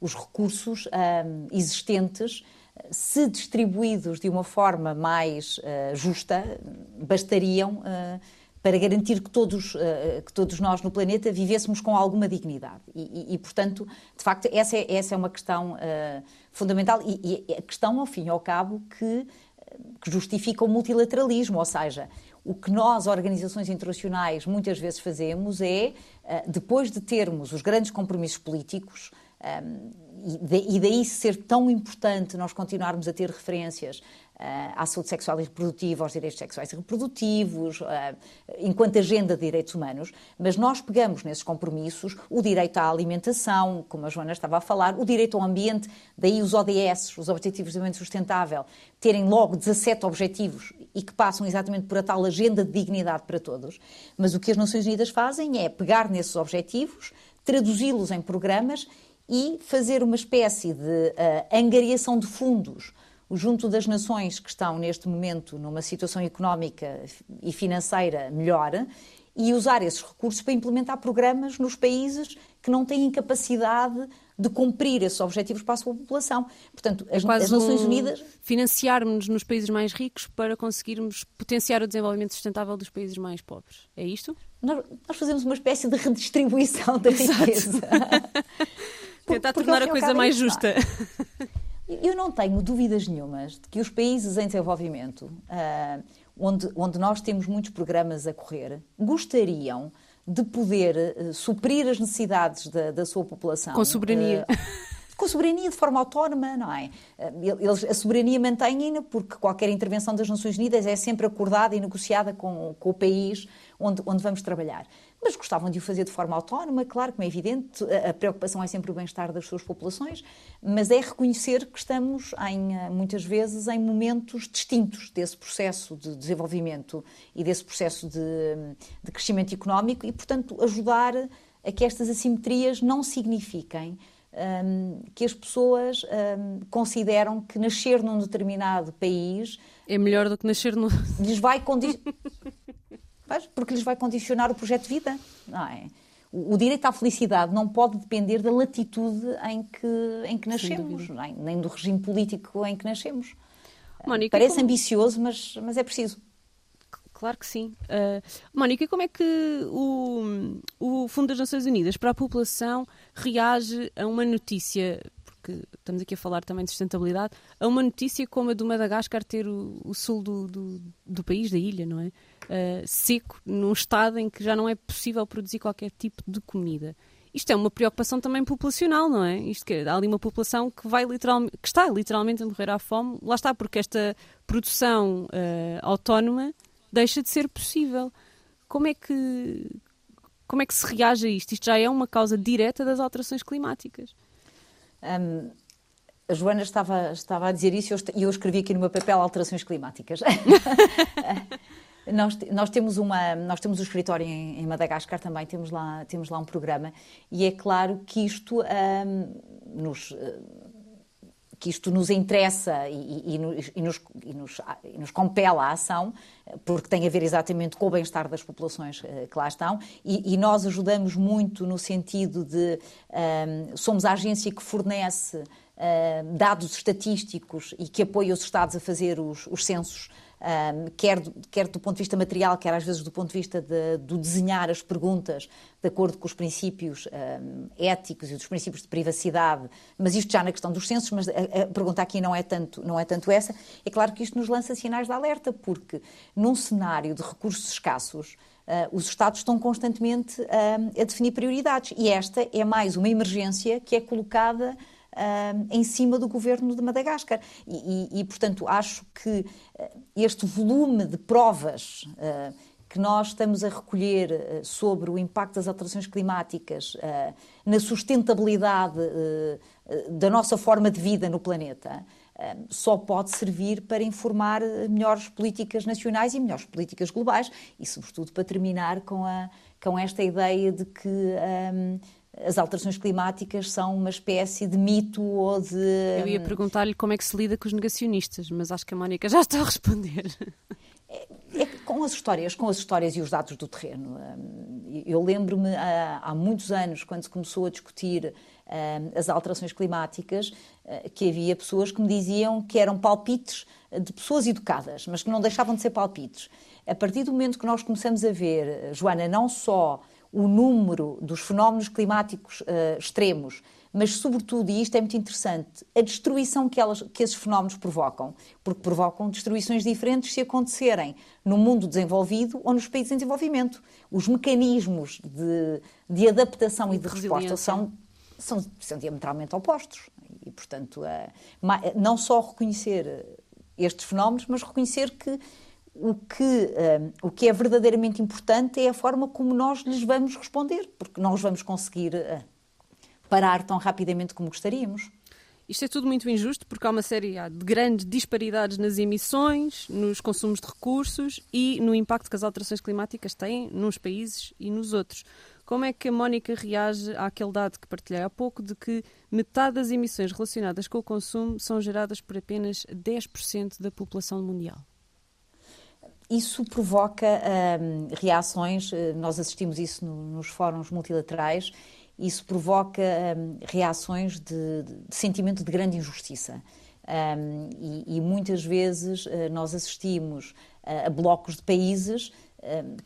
os recursos um, existentes se distribuídos de uma forma mais uh, justa, bastariam uh, para garantir que todos, uh, que todos nós no planeta vivêssemos com alguma dignidade. E, e, e portanto, de facto, essa é, essa é uma questão fundamental e, e, a questão, ao fim e ao cabo, que, que justifica o multilateralismo, ou seja, o que nós, organizações internacionais, muitas vezes fazemos é, depois de termos os grandes compromissos políticos, um, e daí ser tão importante nós continuarmos a ter referências à saúde sexual e reprodutiva, aos direitos sexuais e reprodutivos, enquanto agenda de direitos humanos, mas nós pegamos nesses compromissos o direito à alimentação, como a Joana estava a falar, o direito ao ambiente, daí os ODS, os Objetivos de Desenvolvimento Sustentável, terem logo 17 objetivos e que passam exatamente por a tal agenda de dignidade para todos. Mas o que as Nações Unidas fazem é pegar nesses objetivos, traduzi-los em programas e fazer uma espécie de uh, angariação de fundos junto das nações que estão neste momento numa situação económica e financeira melhor e usar esses recursos para implementar programas nos países que não têm capacidade de cumprir esses objetivos para a sua população. Portanto, as, é as Nações um Unidas. Financiarmos nos países mais ricos para conseguirmos potenciar o desenvolvimento sustentável dos países mais pobres. É isto? Nós, nós fazemos uma espécie de redistribuição da riqueza. Tentar tornar a coisa mais justa. Eu não tenho dúvidas nenhumas de que os países em desenvolvimento, uh, onde, onde nós temos muitos programas a correr, gostariam de poder uh, suprir as necessidades da, da sua população. Com soberania. Uh, com soberania de forma autónoma, não é? Eles, a soberania mantém-na porque qualquer intervenção das Nações Unidas é sempre acordada e negociada com, com o país onde, onde vamos trabalhar mas gostavam de o fazer de forma autónoma, claro, como é evidente, a preocupação é sempre o bem-estar das suas populações, mas é reconhecer que estamos, em, eh, muitas vezes, em momentos distintos desse processo de desenvolvimento e desse processo de, de crescimento económico e, portanto, ajudar a que estas assimetrias não signifiquem um, que as pessoas um, consideram que nascer num determinado país é melhor do que nascer no. lhes vai condicionar. porque lhes vai condicionar o projeto de vida. Não é? O direito à felicidade não pode depender da latitude em que, em que nascemos, nem, nem, do regime político em que nascemos. Mónica, Parece como... ambicioso, mas, mas é preciso. Claro que sim. Uh, Mónica, como é que o, o Fundo das Nações Unidas para a População reage a uma notícia porque estamos aqui a falar também de sustentabilidade, a uma notícia como a do Madagascar ter o, o sul do, do, do, país, da ilha, não é? Uh, seco, num estado em que já não é possível produzir qualquer tipo de comida. Isto é uma preocupação também populacional, não é? Isto que há ali uma população que vai literalmente, que está literalmente a morrer à fome. Lá está, porque esta produção uh, autónoma deixa de ser possível. Como é que como é que se reage a isto? Isto já é uma causa direta das alterações climáticas. Um, a Joana estava, estava a dizer isso e eu, eu escrevi aqui no meu papel alterações climáticas. nós, nós, temos uma, nós temos um escritório em, em, Madagascar também, temos lá, temos lá um programa e é claro que isto um, nos que isto nos interessa e, e, nos, e, nos, e nos compela à ação, porque tem a ver exatamente com o bem-estar das populações eh, que lá estão, e, nós ajudamos muito no sentido de um, somos a agência que fornece um, dados estatísticos e que apoia os Estados a fazer os, os censos um, quer, quer do ponto de vista material, quer às vezes do ponto de vista de, do desenhar as perguntas de acordo com os princípios um, éticos e dos princípios de privacidade, mas isto já na questão dos censos, mas a, a, pergunta aqui não é, tanto, não é tanto essa. É claro que isto nos lança sinais de alerta, porque num cenário de recursos escassos, Uh, os Estados estão constantemente uh, a definir prioridades e esta é mais uma emergência que é colocada uh, em cima do governo de Madagascar. E, e, e portanto, acho que uh, este volume de provas uh, que nós estamos a recolher uh, sobre o impacto das alterações climáticas na sustentabilidade da nossa forma de vida no planeta só pode servir para informar melhores políticas nacionais e melhores políticas globais e, sobretudo, para terminar com, a, com esta ideia de que um, as alterações climáticas são uma espécie de mito ou de. Eu ia perguntar-lhe como é que se lida com os negacionistas, mas acho que a Mónica já está a responder. É, é com as histórias, com as histórias e os dados do terreno. Hum, eu lembro-me há, muitos anos, quando se começou a discutir hum, as alterações climáticas, hum, que havia pessoas que me diziam que eram palpites de pessoas educadas, mas que não deixavam de ser palpites. A partir do momento que nós começamos a ver, Joana, não só o número dos fenómenos climáticos uh, extremos, mas, sobretudo, e isto é muito interessante, a destruição que, elas, que esses fenómenos provocam, porque provocam destruições diferentes se acontecerem no mundo desenvolvido ou nos países em desenvolvimento. Os mecanismos de, de adaptação e de, de resposta são, são, são diametralmente opostos. E, portanto, uh, não só reconhecer estes fenómenos, mas reconhecer que o que, um, o que é verdadeiramente importante é a forma como nós lhes vamos responder, porque não os vamos conseguir uh, parar tão rapidamente como gostaríamos. Isto é tudo muito injusto porque há uma série de grandes disparidades nas emissões, nos consumos de recursos e no impacto que as alterações climáticas têm nos países e nos outros. Como é que a Mónica reage àquele dado que partilhei há pouco de que metade das emissões relacionadas com o consumo são geradas por apenas 10% da população mundial? Isso provoca hum, reações, eh, nós assistimos isso no, nos fóruns multilaterais, isso provoca hum, reações de, de, sentimento de grande injustiça. Um, e, e, muitas vezes uh, nós assistimos uh, a blocos de países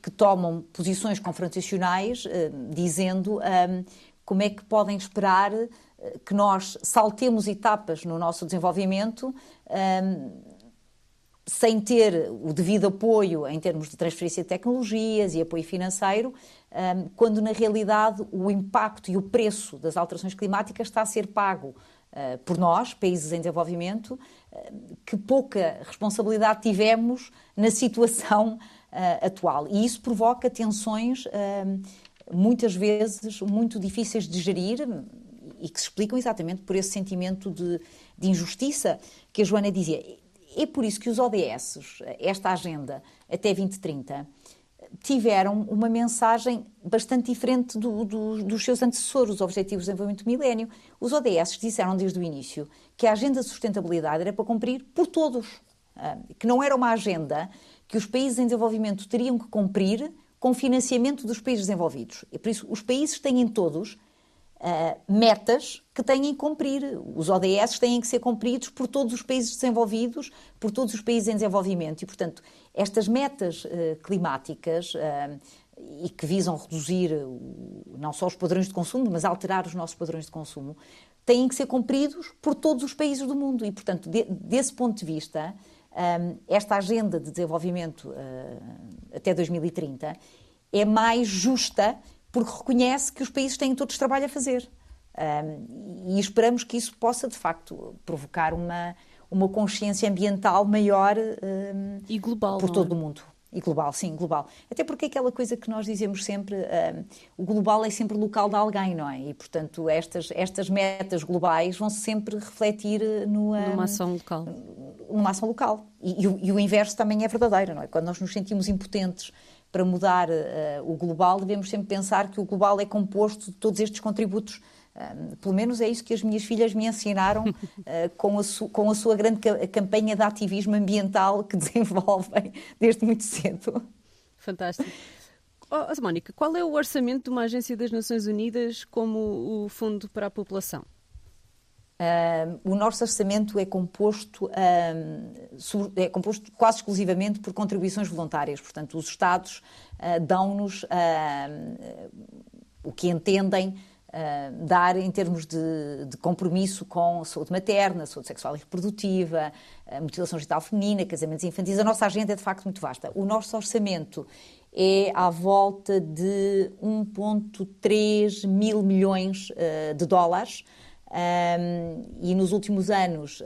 que tomam posições confrontacionais, dizendo como é que podem esperar que nós saltemos etapas no nosso desenvolvimento sem ter o devido apoio em termos de transferência de tecnologias e apoio financeiro, quando na realidade o impacto e o preço das alterações climáticas está a ser pago ah, por nós, países em desenvolvimento, que pouca responsabilidade tivemos na situação atual. E isso provoca tensões, muitas vezes, muito difíceis de gerir e que se explicam exatamente por esse sentimento de, de injustiça que a Joana dizia. É por isso que os ODS, esta agenda até 2030, tiveram uma mensagem bastante diferente do, do, dos seus antecessores, os Objetivos de Desenvolvimento Milénio. Os ODS disseram desde o início que a agenda de sustentabilidade era para cumprir por todos, ah, que não era uma agenda que os países em desenvolvimento teriam que cumprir com financiamento dos países desenvolvidos. E por isso os países têm todos uh, metas que têm que cumprir. Os ODS têm que ser cumpridos por todos os países desenvolvidos, por todos os países em desenvolvimento. E, portanto, estas metas uh, climáticas uh, e que visam reduzir não só os padrões de consumo, mas alterar os nossos padrões de consumo, têm que ser cumpridos por todos os países do mundo. E, portanto, de, desse ponto de vista, esta agenda de desenvolvimento uh, até 2030 é mais justa porque reconhece que os países têm todos trabalho a fazer. Um, e esperamos que isso possa, de facto, provocar uma, uma consciência ambiental maior um, e global por todo é? o mundo. E global, sim, global. Até porque é aquela coisa que nós dizemos sempre, um, o global é sempre local de alguém, não é? E, portanto, estas, estas metas globais vão sempre refletir no, um, numa ação local. Numa ação local. E, e, e, o, inverso também é verdadeiro, não é? Quando nós nos sentimos impotentes para mudar uh, o global, devemos sempre pensar que o global é composto de todos estes contributos Uh, pelo menos é isso que as minhas filhas me ensinaram uh, com, a com, a sua grande ca campanha de ativismo ambiental que desenvolvem desde muito cedo. Fantástico. Oh, Mónica, qual é o orçamento de uma agência das Nações Unidas como o Fundo para a População? Uh, o nosso orçamento é composto, é composto quase exclusivamente por contribuições voluntárias. Portanto, os Estados dão-nos o que entendem uh, dar em termos de, de, compromisso com saúde materna, saúde sexual e reprodutiva, mutilação genital feminina, casamentos infantis. A nossa agenda é de facto muito vasta. O nosso orçamento é à volta de 1,3 mil milhões uh, de dólares. Um, e nos últimos anos, uh,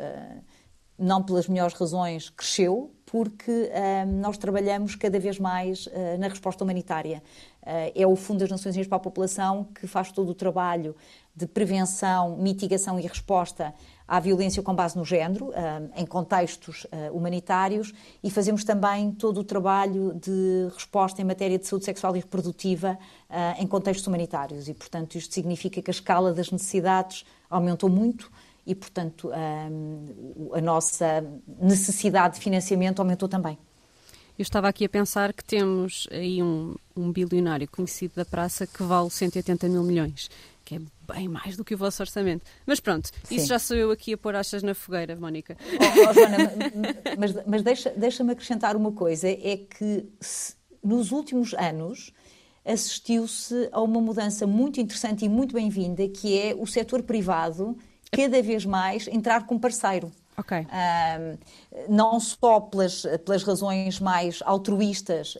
não pelas melhores razões, cresceu, porque um, nós trabalhamos cada vez mais uh, na resposta humanitária. Uh, é o Fundo das Nações Unidas para a População que faz todo o trabalho de prevenção, mitigação e resposta à violência com base no género, em contextos humanitários, e fazemos também todo o trabalho de resposta em matéria de saúde sexual e reprodutiva em contextos humanitários. E, portanto, isto significa que a escala das necessidades aumentou muito e, portanto, a, a nossa necessidade de financiamento aumentou também. Eu estava aqui a pensar que temos aí um, um bilionário conhecido da praça que vale 180 mil milhões, que é bem mais do que o vosso orçamento. Mas pronto, Sim. isso já sou eu aqui a pôr achas na fogueira, Mónica. Oh, oh, Joana, mas, mas deixa-me deixa acrescentar uma coisa, é que se, nos últimos anos assistiu-se a uma mudança muito interessante e muito bem-vinda, que é o setor privado cada vez mais entrar com parceiro. Okay. não só pelas, pelas razões mais altruístas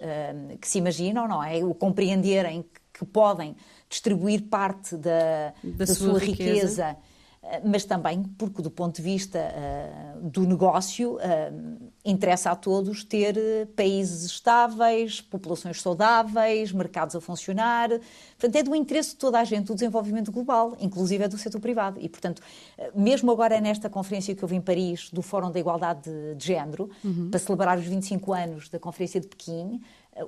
que se imaginam, não é? O compreenderem que podem distribuir parte da, da, da sua, sua, riqueza, riqueza mas também porque, do ponto de vista do negócio, interessa a todos ter países estáveis, populações saudáveis, mercados a funcionar. Portanto, é do interesse de toda a gente o desenvolvimento global, inclusive é do setor privado. E, portanto, mesmo agora nesta conferência que houve em Paris do Fórum da Igualdade de, de Género, uhum. para celebrar os 25 anos da Conferência de Pequim,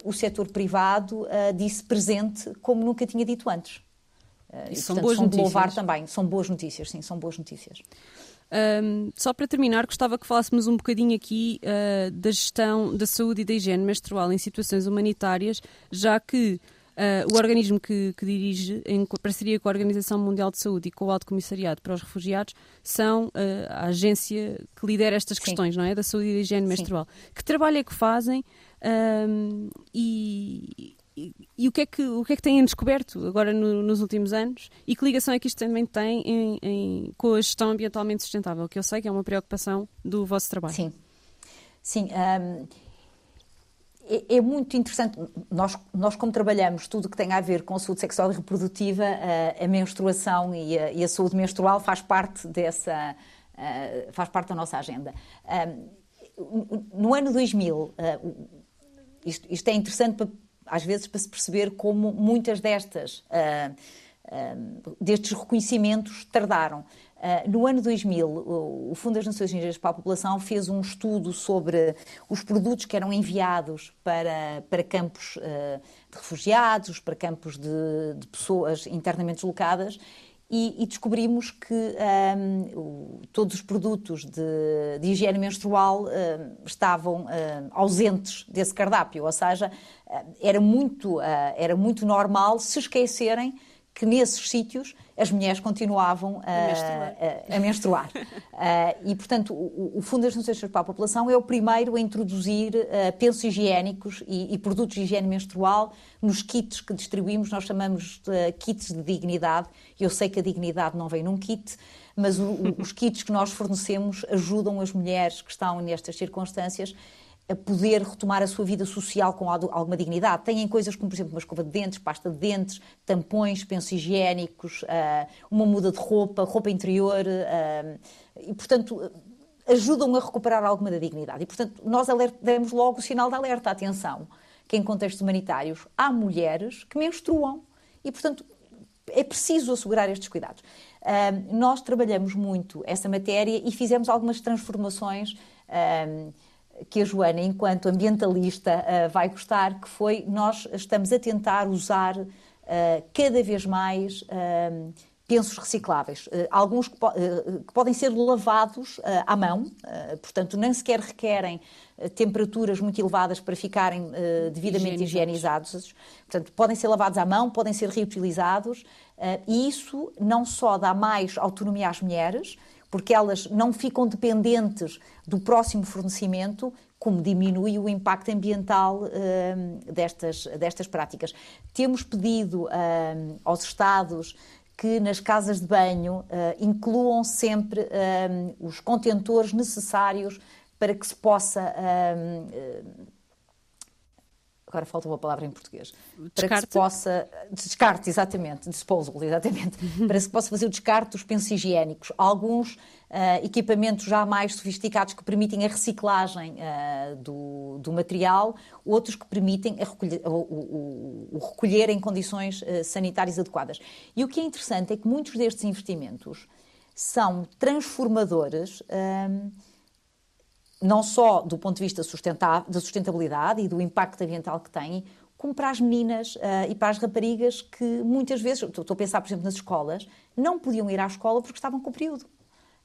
o setor privado uh, disse presente como nunca tinha dito antes. Uh, e, são portanto, boas são notícias. louvar também. São boas notícias, sim, são boas notícias. Um, só para terminar, gostava que falássemos um bocadinho aqui uh, da gestão da saúde e da higiene menstrual em situações humanitárias, já que uh, o organismo que, que, dirige, em parceria com a Organização Mundial de Saúde e com o Alto Comissariado para os Refugiados, são uh, a agência que lidera estas questões, Sim. não é? Da saúde e da higiene menstrual. Sim. Que trabalho é que fazem? Um, e, e, e, o, que é que, o que é que têm descoberto agora no, nos últimos anos e que ligação é que isto também tem em, em, com a gestão ambientalmente sustentável, que eu sei que é uma preocupação do vosso trabalho. Sim, sim. Um, é, é, muito interessante, nós, nós como trabalhamos tudo que tem a ver com a saúde sexual e reprodutiva, a, a menstruação e a, e a, saúde menstrual faz parte dessa, uh, faz parte da nossa agenda. Um, no ano 2000, uh, isto, isto é interessante para, às vezes para se perceber como muitas destas, uh, uh, destes reconhecimentos tardaram. Uh, no ano 2000, o Fundo das Nações Unidas para a População fez um estudo sobre os produtos que eram enviados para, para campos de refugiados, para campos de, de pessoas internamente deslocadas e, e descobrimos que um, todos os produtos de, de higiene menstrual um, estavam um, ausentes desse cardápio, ou seja, era muito, uh, era muito normal se esquecerem que nesses sítios as mulheres continuavam a, a menstruar. A, menstruar. uh, e, portanto, o, o, Fundo das Nações para a População é o primeiro a introduzir uh, pensos higiênicos e, e, produtos de higiene menstrual nos kits que distribuímos. Nós chamamos de kits de dignidade. Eu sei que a dignidade não vem num kit, mas o, os kits que nós fornecemos ajudam as mulheres que estão nestas circunstâncias a poder retomar a sua vida social com alguma dignidade. Têm coisas como, por exemplo, uma escova de dentes, pasta de dentes, tampões, pensos higiênicos, ah, uma muda de roupa, roupa interior, ah, e, portanto, ajudam a recuperar alguma da dignidade. E, portanto, nós demos logo o sinal de alerta, atenção, que em contextos humanitários há mulheres que menstruam e, portanto, é preciso assegurar estes cuidados. Uh, nós trabalhamos muito essa matéria e fizemos algumas transformações que a Joana, enquanto ambientalista, uh, vai gostar, que foi nós estamos a tentar usar uh, cada vez mais uh, pensos recicláveis. alguns que, que, podem ser lavados à mão, portanto, nem sequer requerem temperaturas muito elevadas para ficarem devidamente higienizados. higienizados. Portanto, podem ser lavados à mão, podem ser reutilizados, e isso não só dá mais autonomia às mulheres, porque elas não ficam dependentes do próximo fornecimento, como diminui o impacto ambiental uh, destas, destas práticas. Temos pedido uh, aos Estados que nas casas de banho uh, incluam sempre os contentores necessários para que se possa agora falta uma palavra em português, descarte. para que se possa, descarte, exatamente, disposal, exatamente, para que se possa fazer o descarte dos pensos higiênicos. Alguns uh, equipamentos já mais sofisticados que permitem a reciclagem uh, do, do, material, outros que permitem recolher, o, o, o, recolher em condições uh, sanitárias adequadas. E o que é interessante é que muitos destes investimentos são transformadores não só do ponto de vista da sustentabilidade e do impacto ambiental que têm, como para as meninas uh, e para as raparigas que muitas vezes, estou a pensar, por exemplo, nas escolas, não podiam ir à escola porque estavam com o período.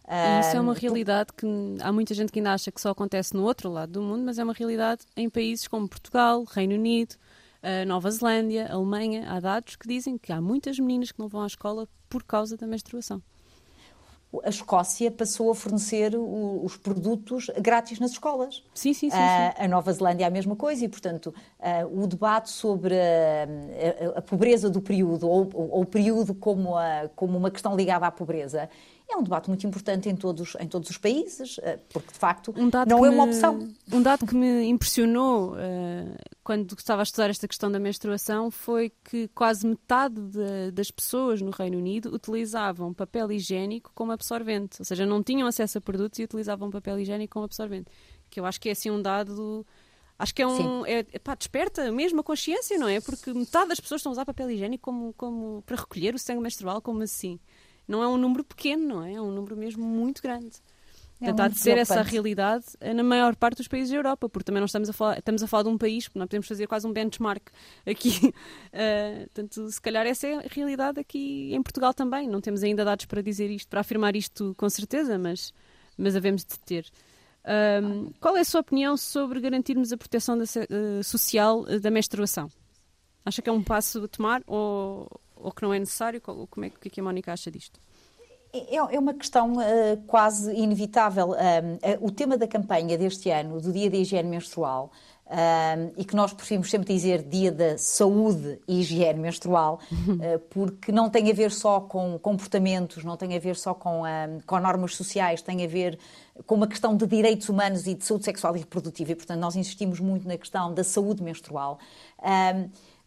E isso é uma realidade que há muita gente que ainda acha que só acontece no outro lado do mundo, mas é uma realidade em países como Portugal, Reino Unido, uh, Nova Zelândia, Alemanha. Há dados que dizem que há muitas meninas que não vão à escola por causa da menstruação a Escócia passou a fornecer o, os produtos grátis nas escolas. Sim, sim, sim. Uh, a Nova Zelândia é a mesma coisa e, portanto, uh, o debate sobre a, a, a pobreza do período ou, ou, o período como, a, como uma questão ligada à pobreza é um debate muito importante em todos, em todos os países, ah, porque de facto um não é uma opção. Um dado que me impressionou quando estava a estudar esta questão da menstruação foi que quase metade de, das pessoas no Reino Unido utilizavam papel higiênico como absorvente, ou seja, não tinham acesso a produtos e utilizavam papel higiênico como absorvente. Que eu acho que é assim um dado. Acho que é um. É, pá, desperta mesmo a consciência, não é? Porque metade das pessoas estão a usar papel higiênico como, como para recolher o sangue menstrual, como assim? Não é um número pequeno, não é? É um número mesmo muito grande. É Portanto, há de ser essa realidade eh, na maior parte dos países da Europa, porque também não estamos a falar, estamos a falar de um país, nós podemos fazer quase um benchmark aqui. Uh, portanto, se calhar essa é a realidade aqui em Portugal também. Não temos ainda dados para dizer isto, para afirmar isto com certeza, mas, mas havemos de ter. Um, qual é a sua opinião sobre garantirmos a proteção da, uh, social da menstruação? Acha que é um passo a tomar ou, ou que não é necessário? Como é, o que é que a Mónica acha disto? É, é uma questão uh, quase inevitável. uh, o tema da campanha deste ano, do Dia da Higiene Menstrual, uh, e que nós preferimos sempre dizer Dia da Saúde e Higiene Menstrual, porque não tem a ver só com comportamentos, não tem a ver só com, com normas sociais, tem a ver com uma questão de direitos humanos e de saúde sexual e reprodutiva, e portanto nós insistimos muito na questão da saúde menstrual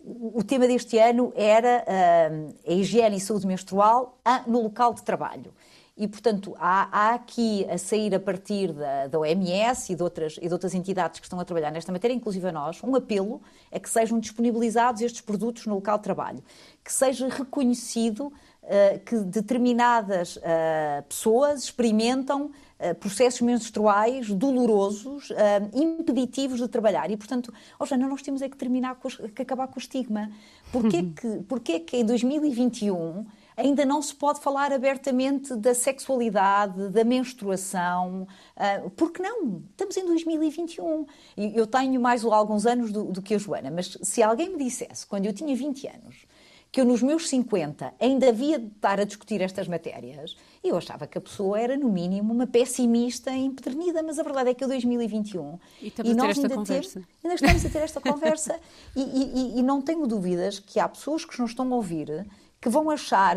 o tema deste ano era uh, a higiene e saúde menstrual no local de trabalho. E, portanto, há, há, aqui a sair a partir da, da OMS e de, outras, e de outras entidades que estão a trabalhar nesta matéria, inclusive a nós, um apelo a que sejam disponibilizados estes produtos no local de trabalho, que seja reconhecido uh, que determinadas uh, pessoas experimentam eh, processos menstruais dolorosos, impeditivos de trabalhar. E, portanto, oh, Jana, nós temos é que terminar, com, que acabar com o estigma. Porquê, uhum. que, porquê que em 2021 ainda não se pode falar abertamente da sexualidade, da menstruação? Uh, porque não? Estamos em 2021. E eu tenho mais alguns anos do, do que a Joana, mas se alguém me dissesse, quando eu tinha 20 anos, que eu nos meus 50 ainda havia de estar a discutir estas matérias, eu achava que a pessoa era, no mínimo, uma pessimista empedernida, mas a verdade é que é 2021 e, e nós ainda, conversa. ainda estamos a ter esta conversa e, e, e, não tenho dúvidas que há pessoas que nos estão a ouvir que vão achar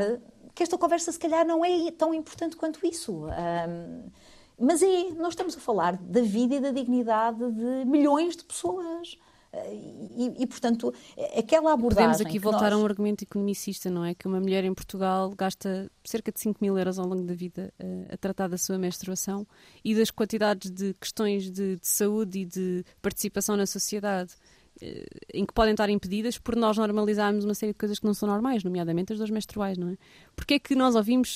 que esta conversa se calhar não é tão importante quanto isso. Um, mas é, nós estamos a falar da vida e da dignidade de milhões de pessoas. E, e, portanto, aquela abordagem. Podemos aqui voltar nós... a um argumento economicista, não é? Que uma mulher em Portugal gasta cerca de 5 mil euros ao longo da vida a, eh, a tratar da sua menstruação e das quantidades de questões de, de saúde e de participação na sociedade eh, em que podem estar impedidas por nós normalizarmos uma série de coisas que não são normais, nomeadamente as dores menstruais, não é? Porque é que nós ouvimos,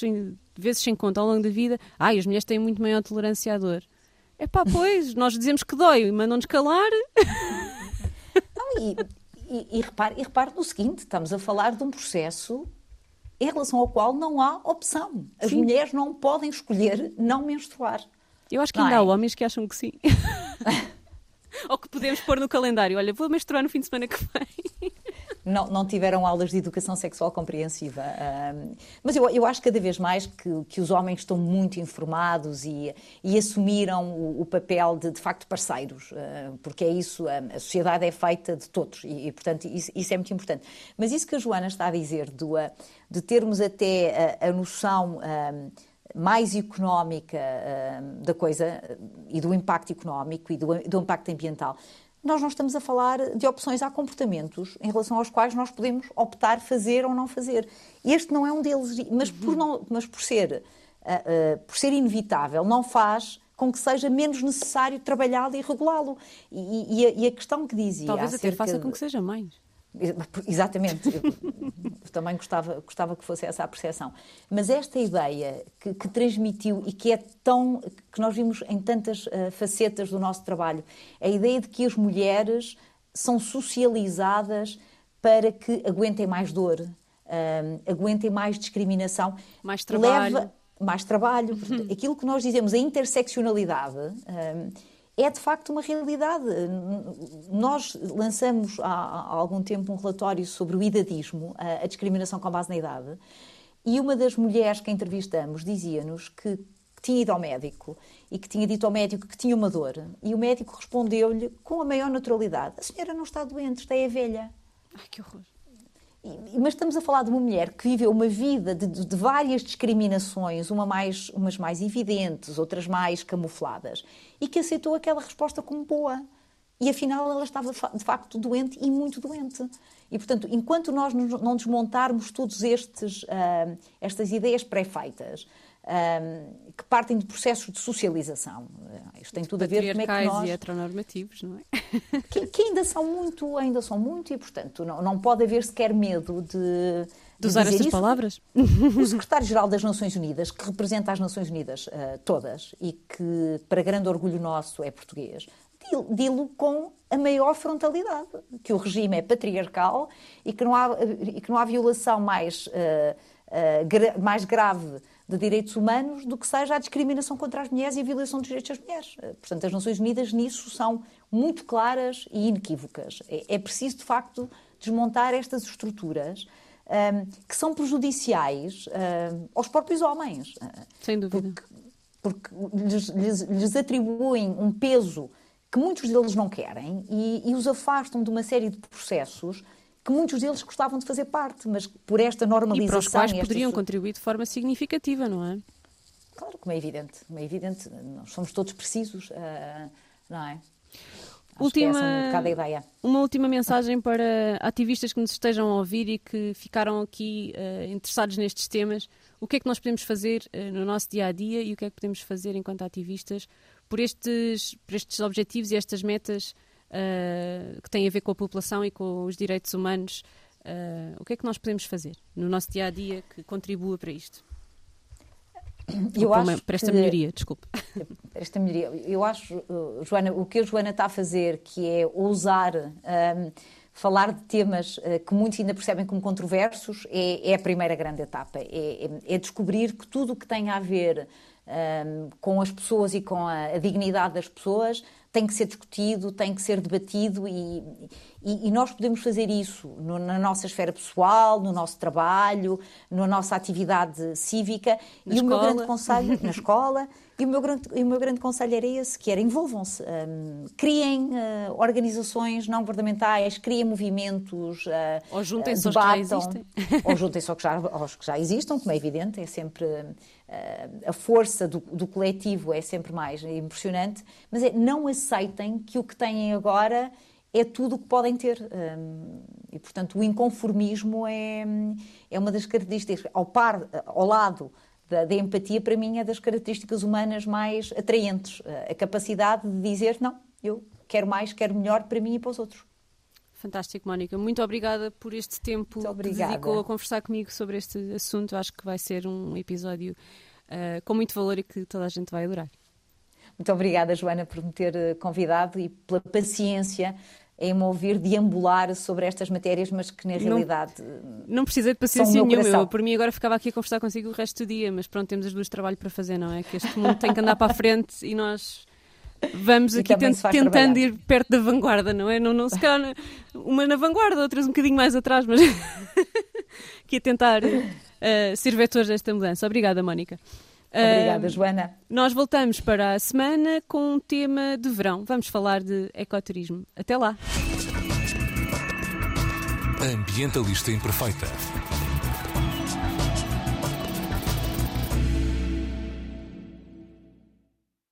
vezes sem conta, ao longo da vida, ai, ah, as mulheres têm muito maior tolerância à dor. É pá, pois, nós dizemos que dói e mandam-nos calar. e, e, e, repare, e repare no seguinte: estamos a falar de um processo em relação ao qual não há opção. As sim. mulheres não podem escolher não menstruar. Eu acho que ainda é? há homens que acham que sim. Ou que podemos pôr no calendário: olha, vou menstruar no fim de semana que vem não, não tiveram aulas de educação sexual compreensiva. mas eu, eu acho cada vez mais que, que os homens estão muito informados e, e assumiram o, o papel de, de facto, parceiros, uh, porque é isso, a sociedade é feita de todos e, e portanto, isso, isso, é muito importante. Mas isso que a Joana está a dizer, do, de termos até a, a noção. mais económica uh, da coisa e do impacto económico e do, do impacto ambiental nós não estamos a falar de opções, há comportamentos em relação aos quais nós podemos optar fazer ou não fazer. Este não é um deles, mas por, não, mas por ser, uh, uh, por ser inevitável, não faz com que seja menos necessário trabalhá-lo e regulá-lo. E, e, e, a questão que dizia. Talvez até faça com que seja mais. Exatamente. Eu, também gostava, gostava que fosse essa a percepção. Mas esta ideia que, que, transmitiu e que é tão. que nós vimos em tantas uh, facetas do nosso trabalho, a ideia de que as mulheres são socializadas para que aguentem mais dor, uh, aguentem mais discriminação. Mais trabalho. Leva mais trabalho. Uhum. Aquilo que nós dizemos, a interseccionalidade. Uh, é de facto uma realidade. Nós lançamos há, algum tempo um relatório sobre o idadismo, a, discriminação com base na idade, e uma das mulheres que entrevistamos dizia-nos que tinha ido ao médico e que tinha dito ao médico que tinha uma dor, e o médico respondeu-lhe com a maior naturalidade: A senhora não está doente, está é velha. Ai, que horror mas estamos a falar de uma mulher que viveu uma vida de, de, várias discriminações, uma mais, umas mais evidentes, outras mais camufladas, e que aceitou aquela resposta como boa. E afinal ela estava de facto doente e muito doente. E, portanto, enquanto nós não desmontarmos todas uh, estas ideias pré-feitas, uh, que partem de processos de socialização, uh, isto tem tudo a ver com como é que nós... e heteronormativos, não é? Que, que, ainda são muito, ainda são muito, e, portanto, não, não pode haver sequer medo de... De usar estas isso. palavras? O secretário-geral das Nações Unidas, que representa as Nações Unidas uh, todas e que, para grande orgulho nosso, é português, dilo com a maior frontalidade, que o regime é patriarcal e que não há, e que não há violação mais, uh, uh, gra mais grave de direitos humanos do que seja a discriminação contra as mulheres e a violação dos direitos das mulheres. Uh, portanto, as Nações Unidas nisso são muito claras e inequívocas. É, é preciso, de facto, desmontar estas estruturas um, que são prejudiciais um, aos próprios homens. Sem dúvida. Porque, porque lhes, lhes, lhes atribuem um peso que muitos deles não querem e, e, os afastam de uma série de processos que muitos deles gostavam de fazer parte, mas por esta normalização... E para os quais poderiam contribuir de forma significativa, não é? Claro, como é evidente, como é evidente, nós somos todos precisos, uh, não é? última, é um uma última mensagem para ativistas que nos estejam a ouvir e que ficaram aqui uh, interessados nestes temas. O que é que nós podemos fazer uh, no nosso dia a dia e o que é que podemos fazer enquanto ativistas por estes, por estes objetivos e estas metas uh, que têm a ver com a população e com os direitos humanos. Uh, o que é que nós podemos fazer no nosso dia a dia que contribua para isto? Eu para, acho para esta que, melhoria, desculpe. Para esta melhoria. Eu acho, uh, Joana, o que a Joana está a fazer, que é ousar um, falar de temas uh, que muitos ainda percebem como controversos, é, é a primeira grande etapa. É, é, é descobrir que tudo o que tem a ver um, com as pessoas e com a, a, dignidade das pessoas tem que ser discutido, tem que ser debatido e, e, e nós podemos fazer isso no, na nossa esfera pessoal, no nosso trabalho, na nossa atividade cívica na e escola. o meu grande conselho na escola e o meu grande, o meu grande conselho era esse, que era envolvam-se, um, criem uh, organizações não governamentais, criem movimentos, uh, ou juntem-se uh, aos que já existem. Ou juntem-se aos, aos que já existam, como é evidente, é sempre a força do, do, coletivo é sempre mais impressionante, mas é, não aceitem que o que têm agora é tudo o que podem ter. Um, e, portanto, o inconformismo é, é uma das características, ao par, ao lado da, da, empatia, para mim, é das características humanas mais atraentes. A capacidade de dizer, não, eu quero mais, quero melhor para mim e para os outros. Fantástico, Mónica. Muito obrigada por este tempo que dedicou a conversar comigo sobre este assunto. Acho que vai ser um episódio uh, com muito valor e que toda a gente vai adorar. Muito obrigada, Joana, por me ter eh, convidado e pela paciência em me ouvir deambular sobre estas matérias, mas que na realidade. Não, não precisei de paciência nenhuma. Eu, por mim, agora ficava aqui a conversar consigo o resto do dia, mas pronto, temos as duas trabalho para fazer, não é? Que este mundo tem que andar para a frente e nós vamos aqui tent, tentando trabalhar. ir perto da vanguarda, não é? Não, não se calhar uma na vanguarda, outras um bocadinho mais atrás, mas aqui a tentar uh, ser vetores desta mudança. Obrigada, Mónica. Obrigada, uh, Joana. Nós voltamos para a semana com um tema de verão. Vamos falar de ecoturismo. Até lá. Ambientalista Imperfeita.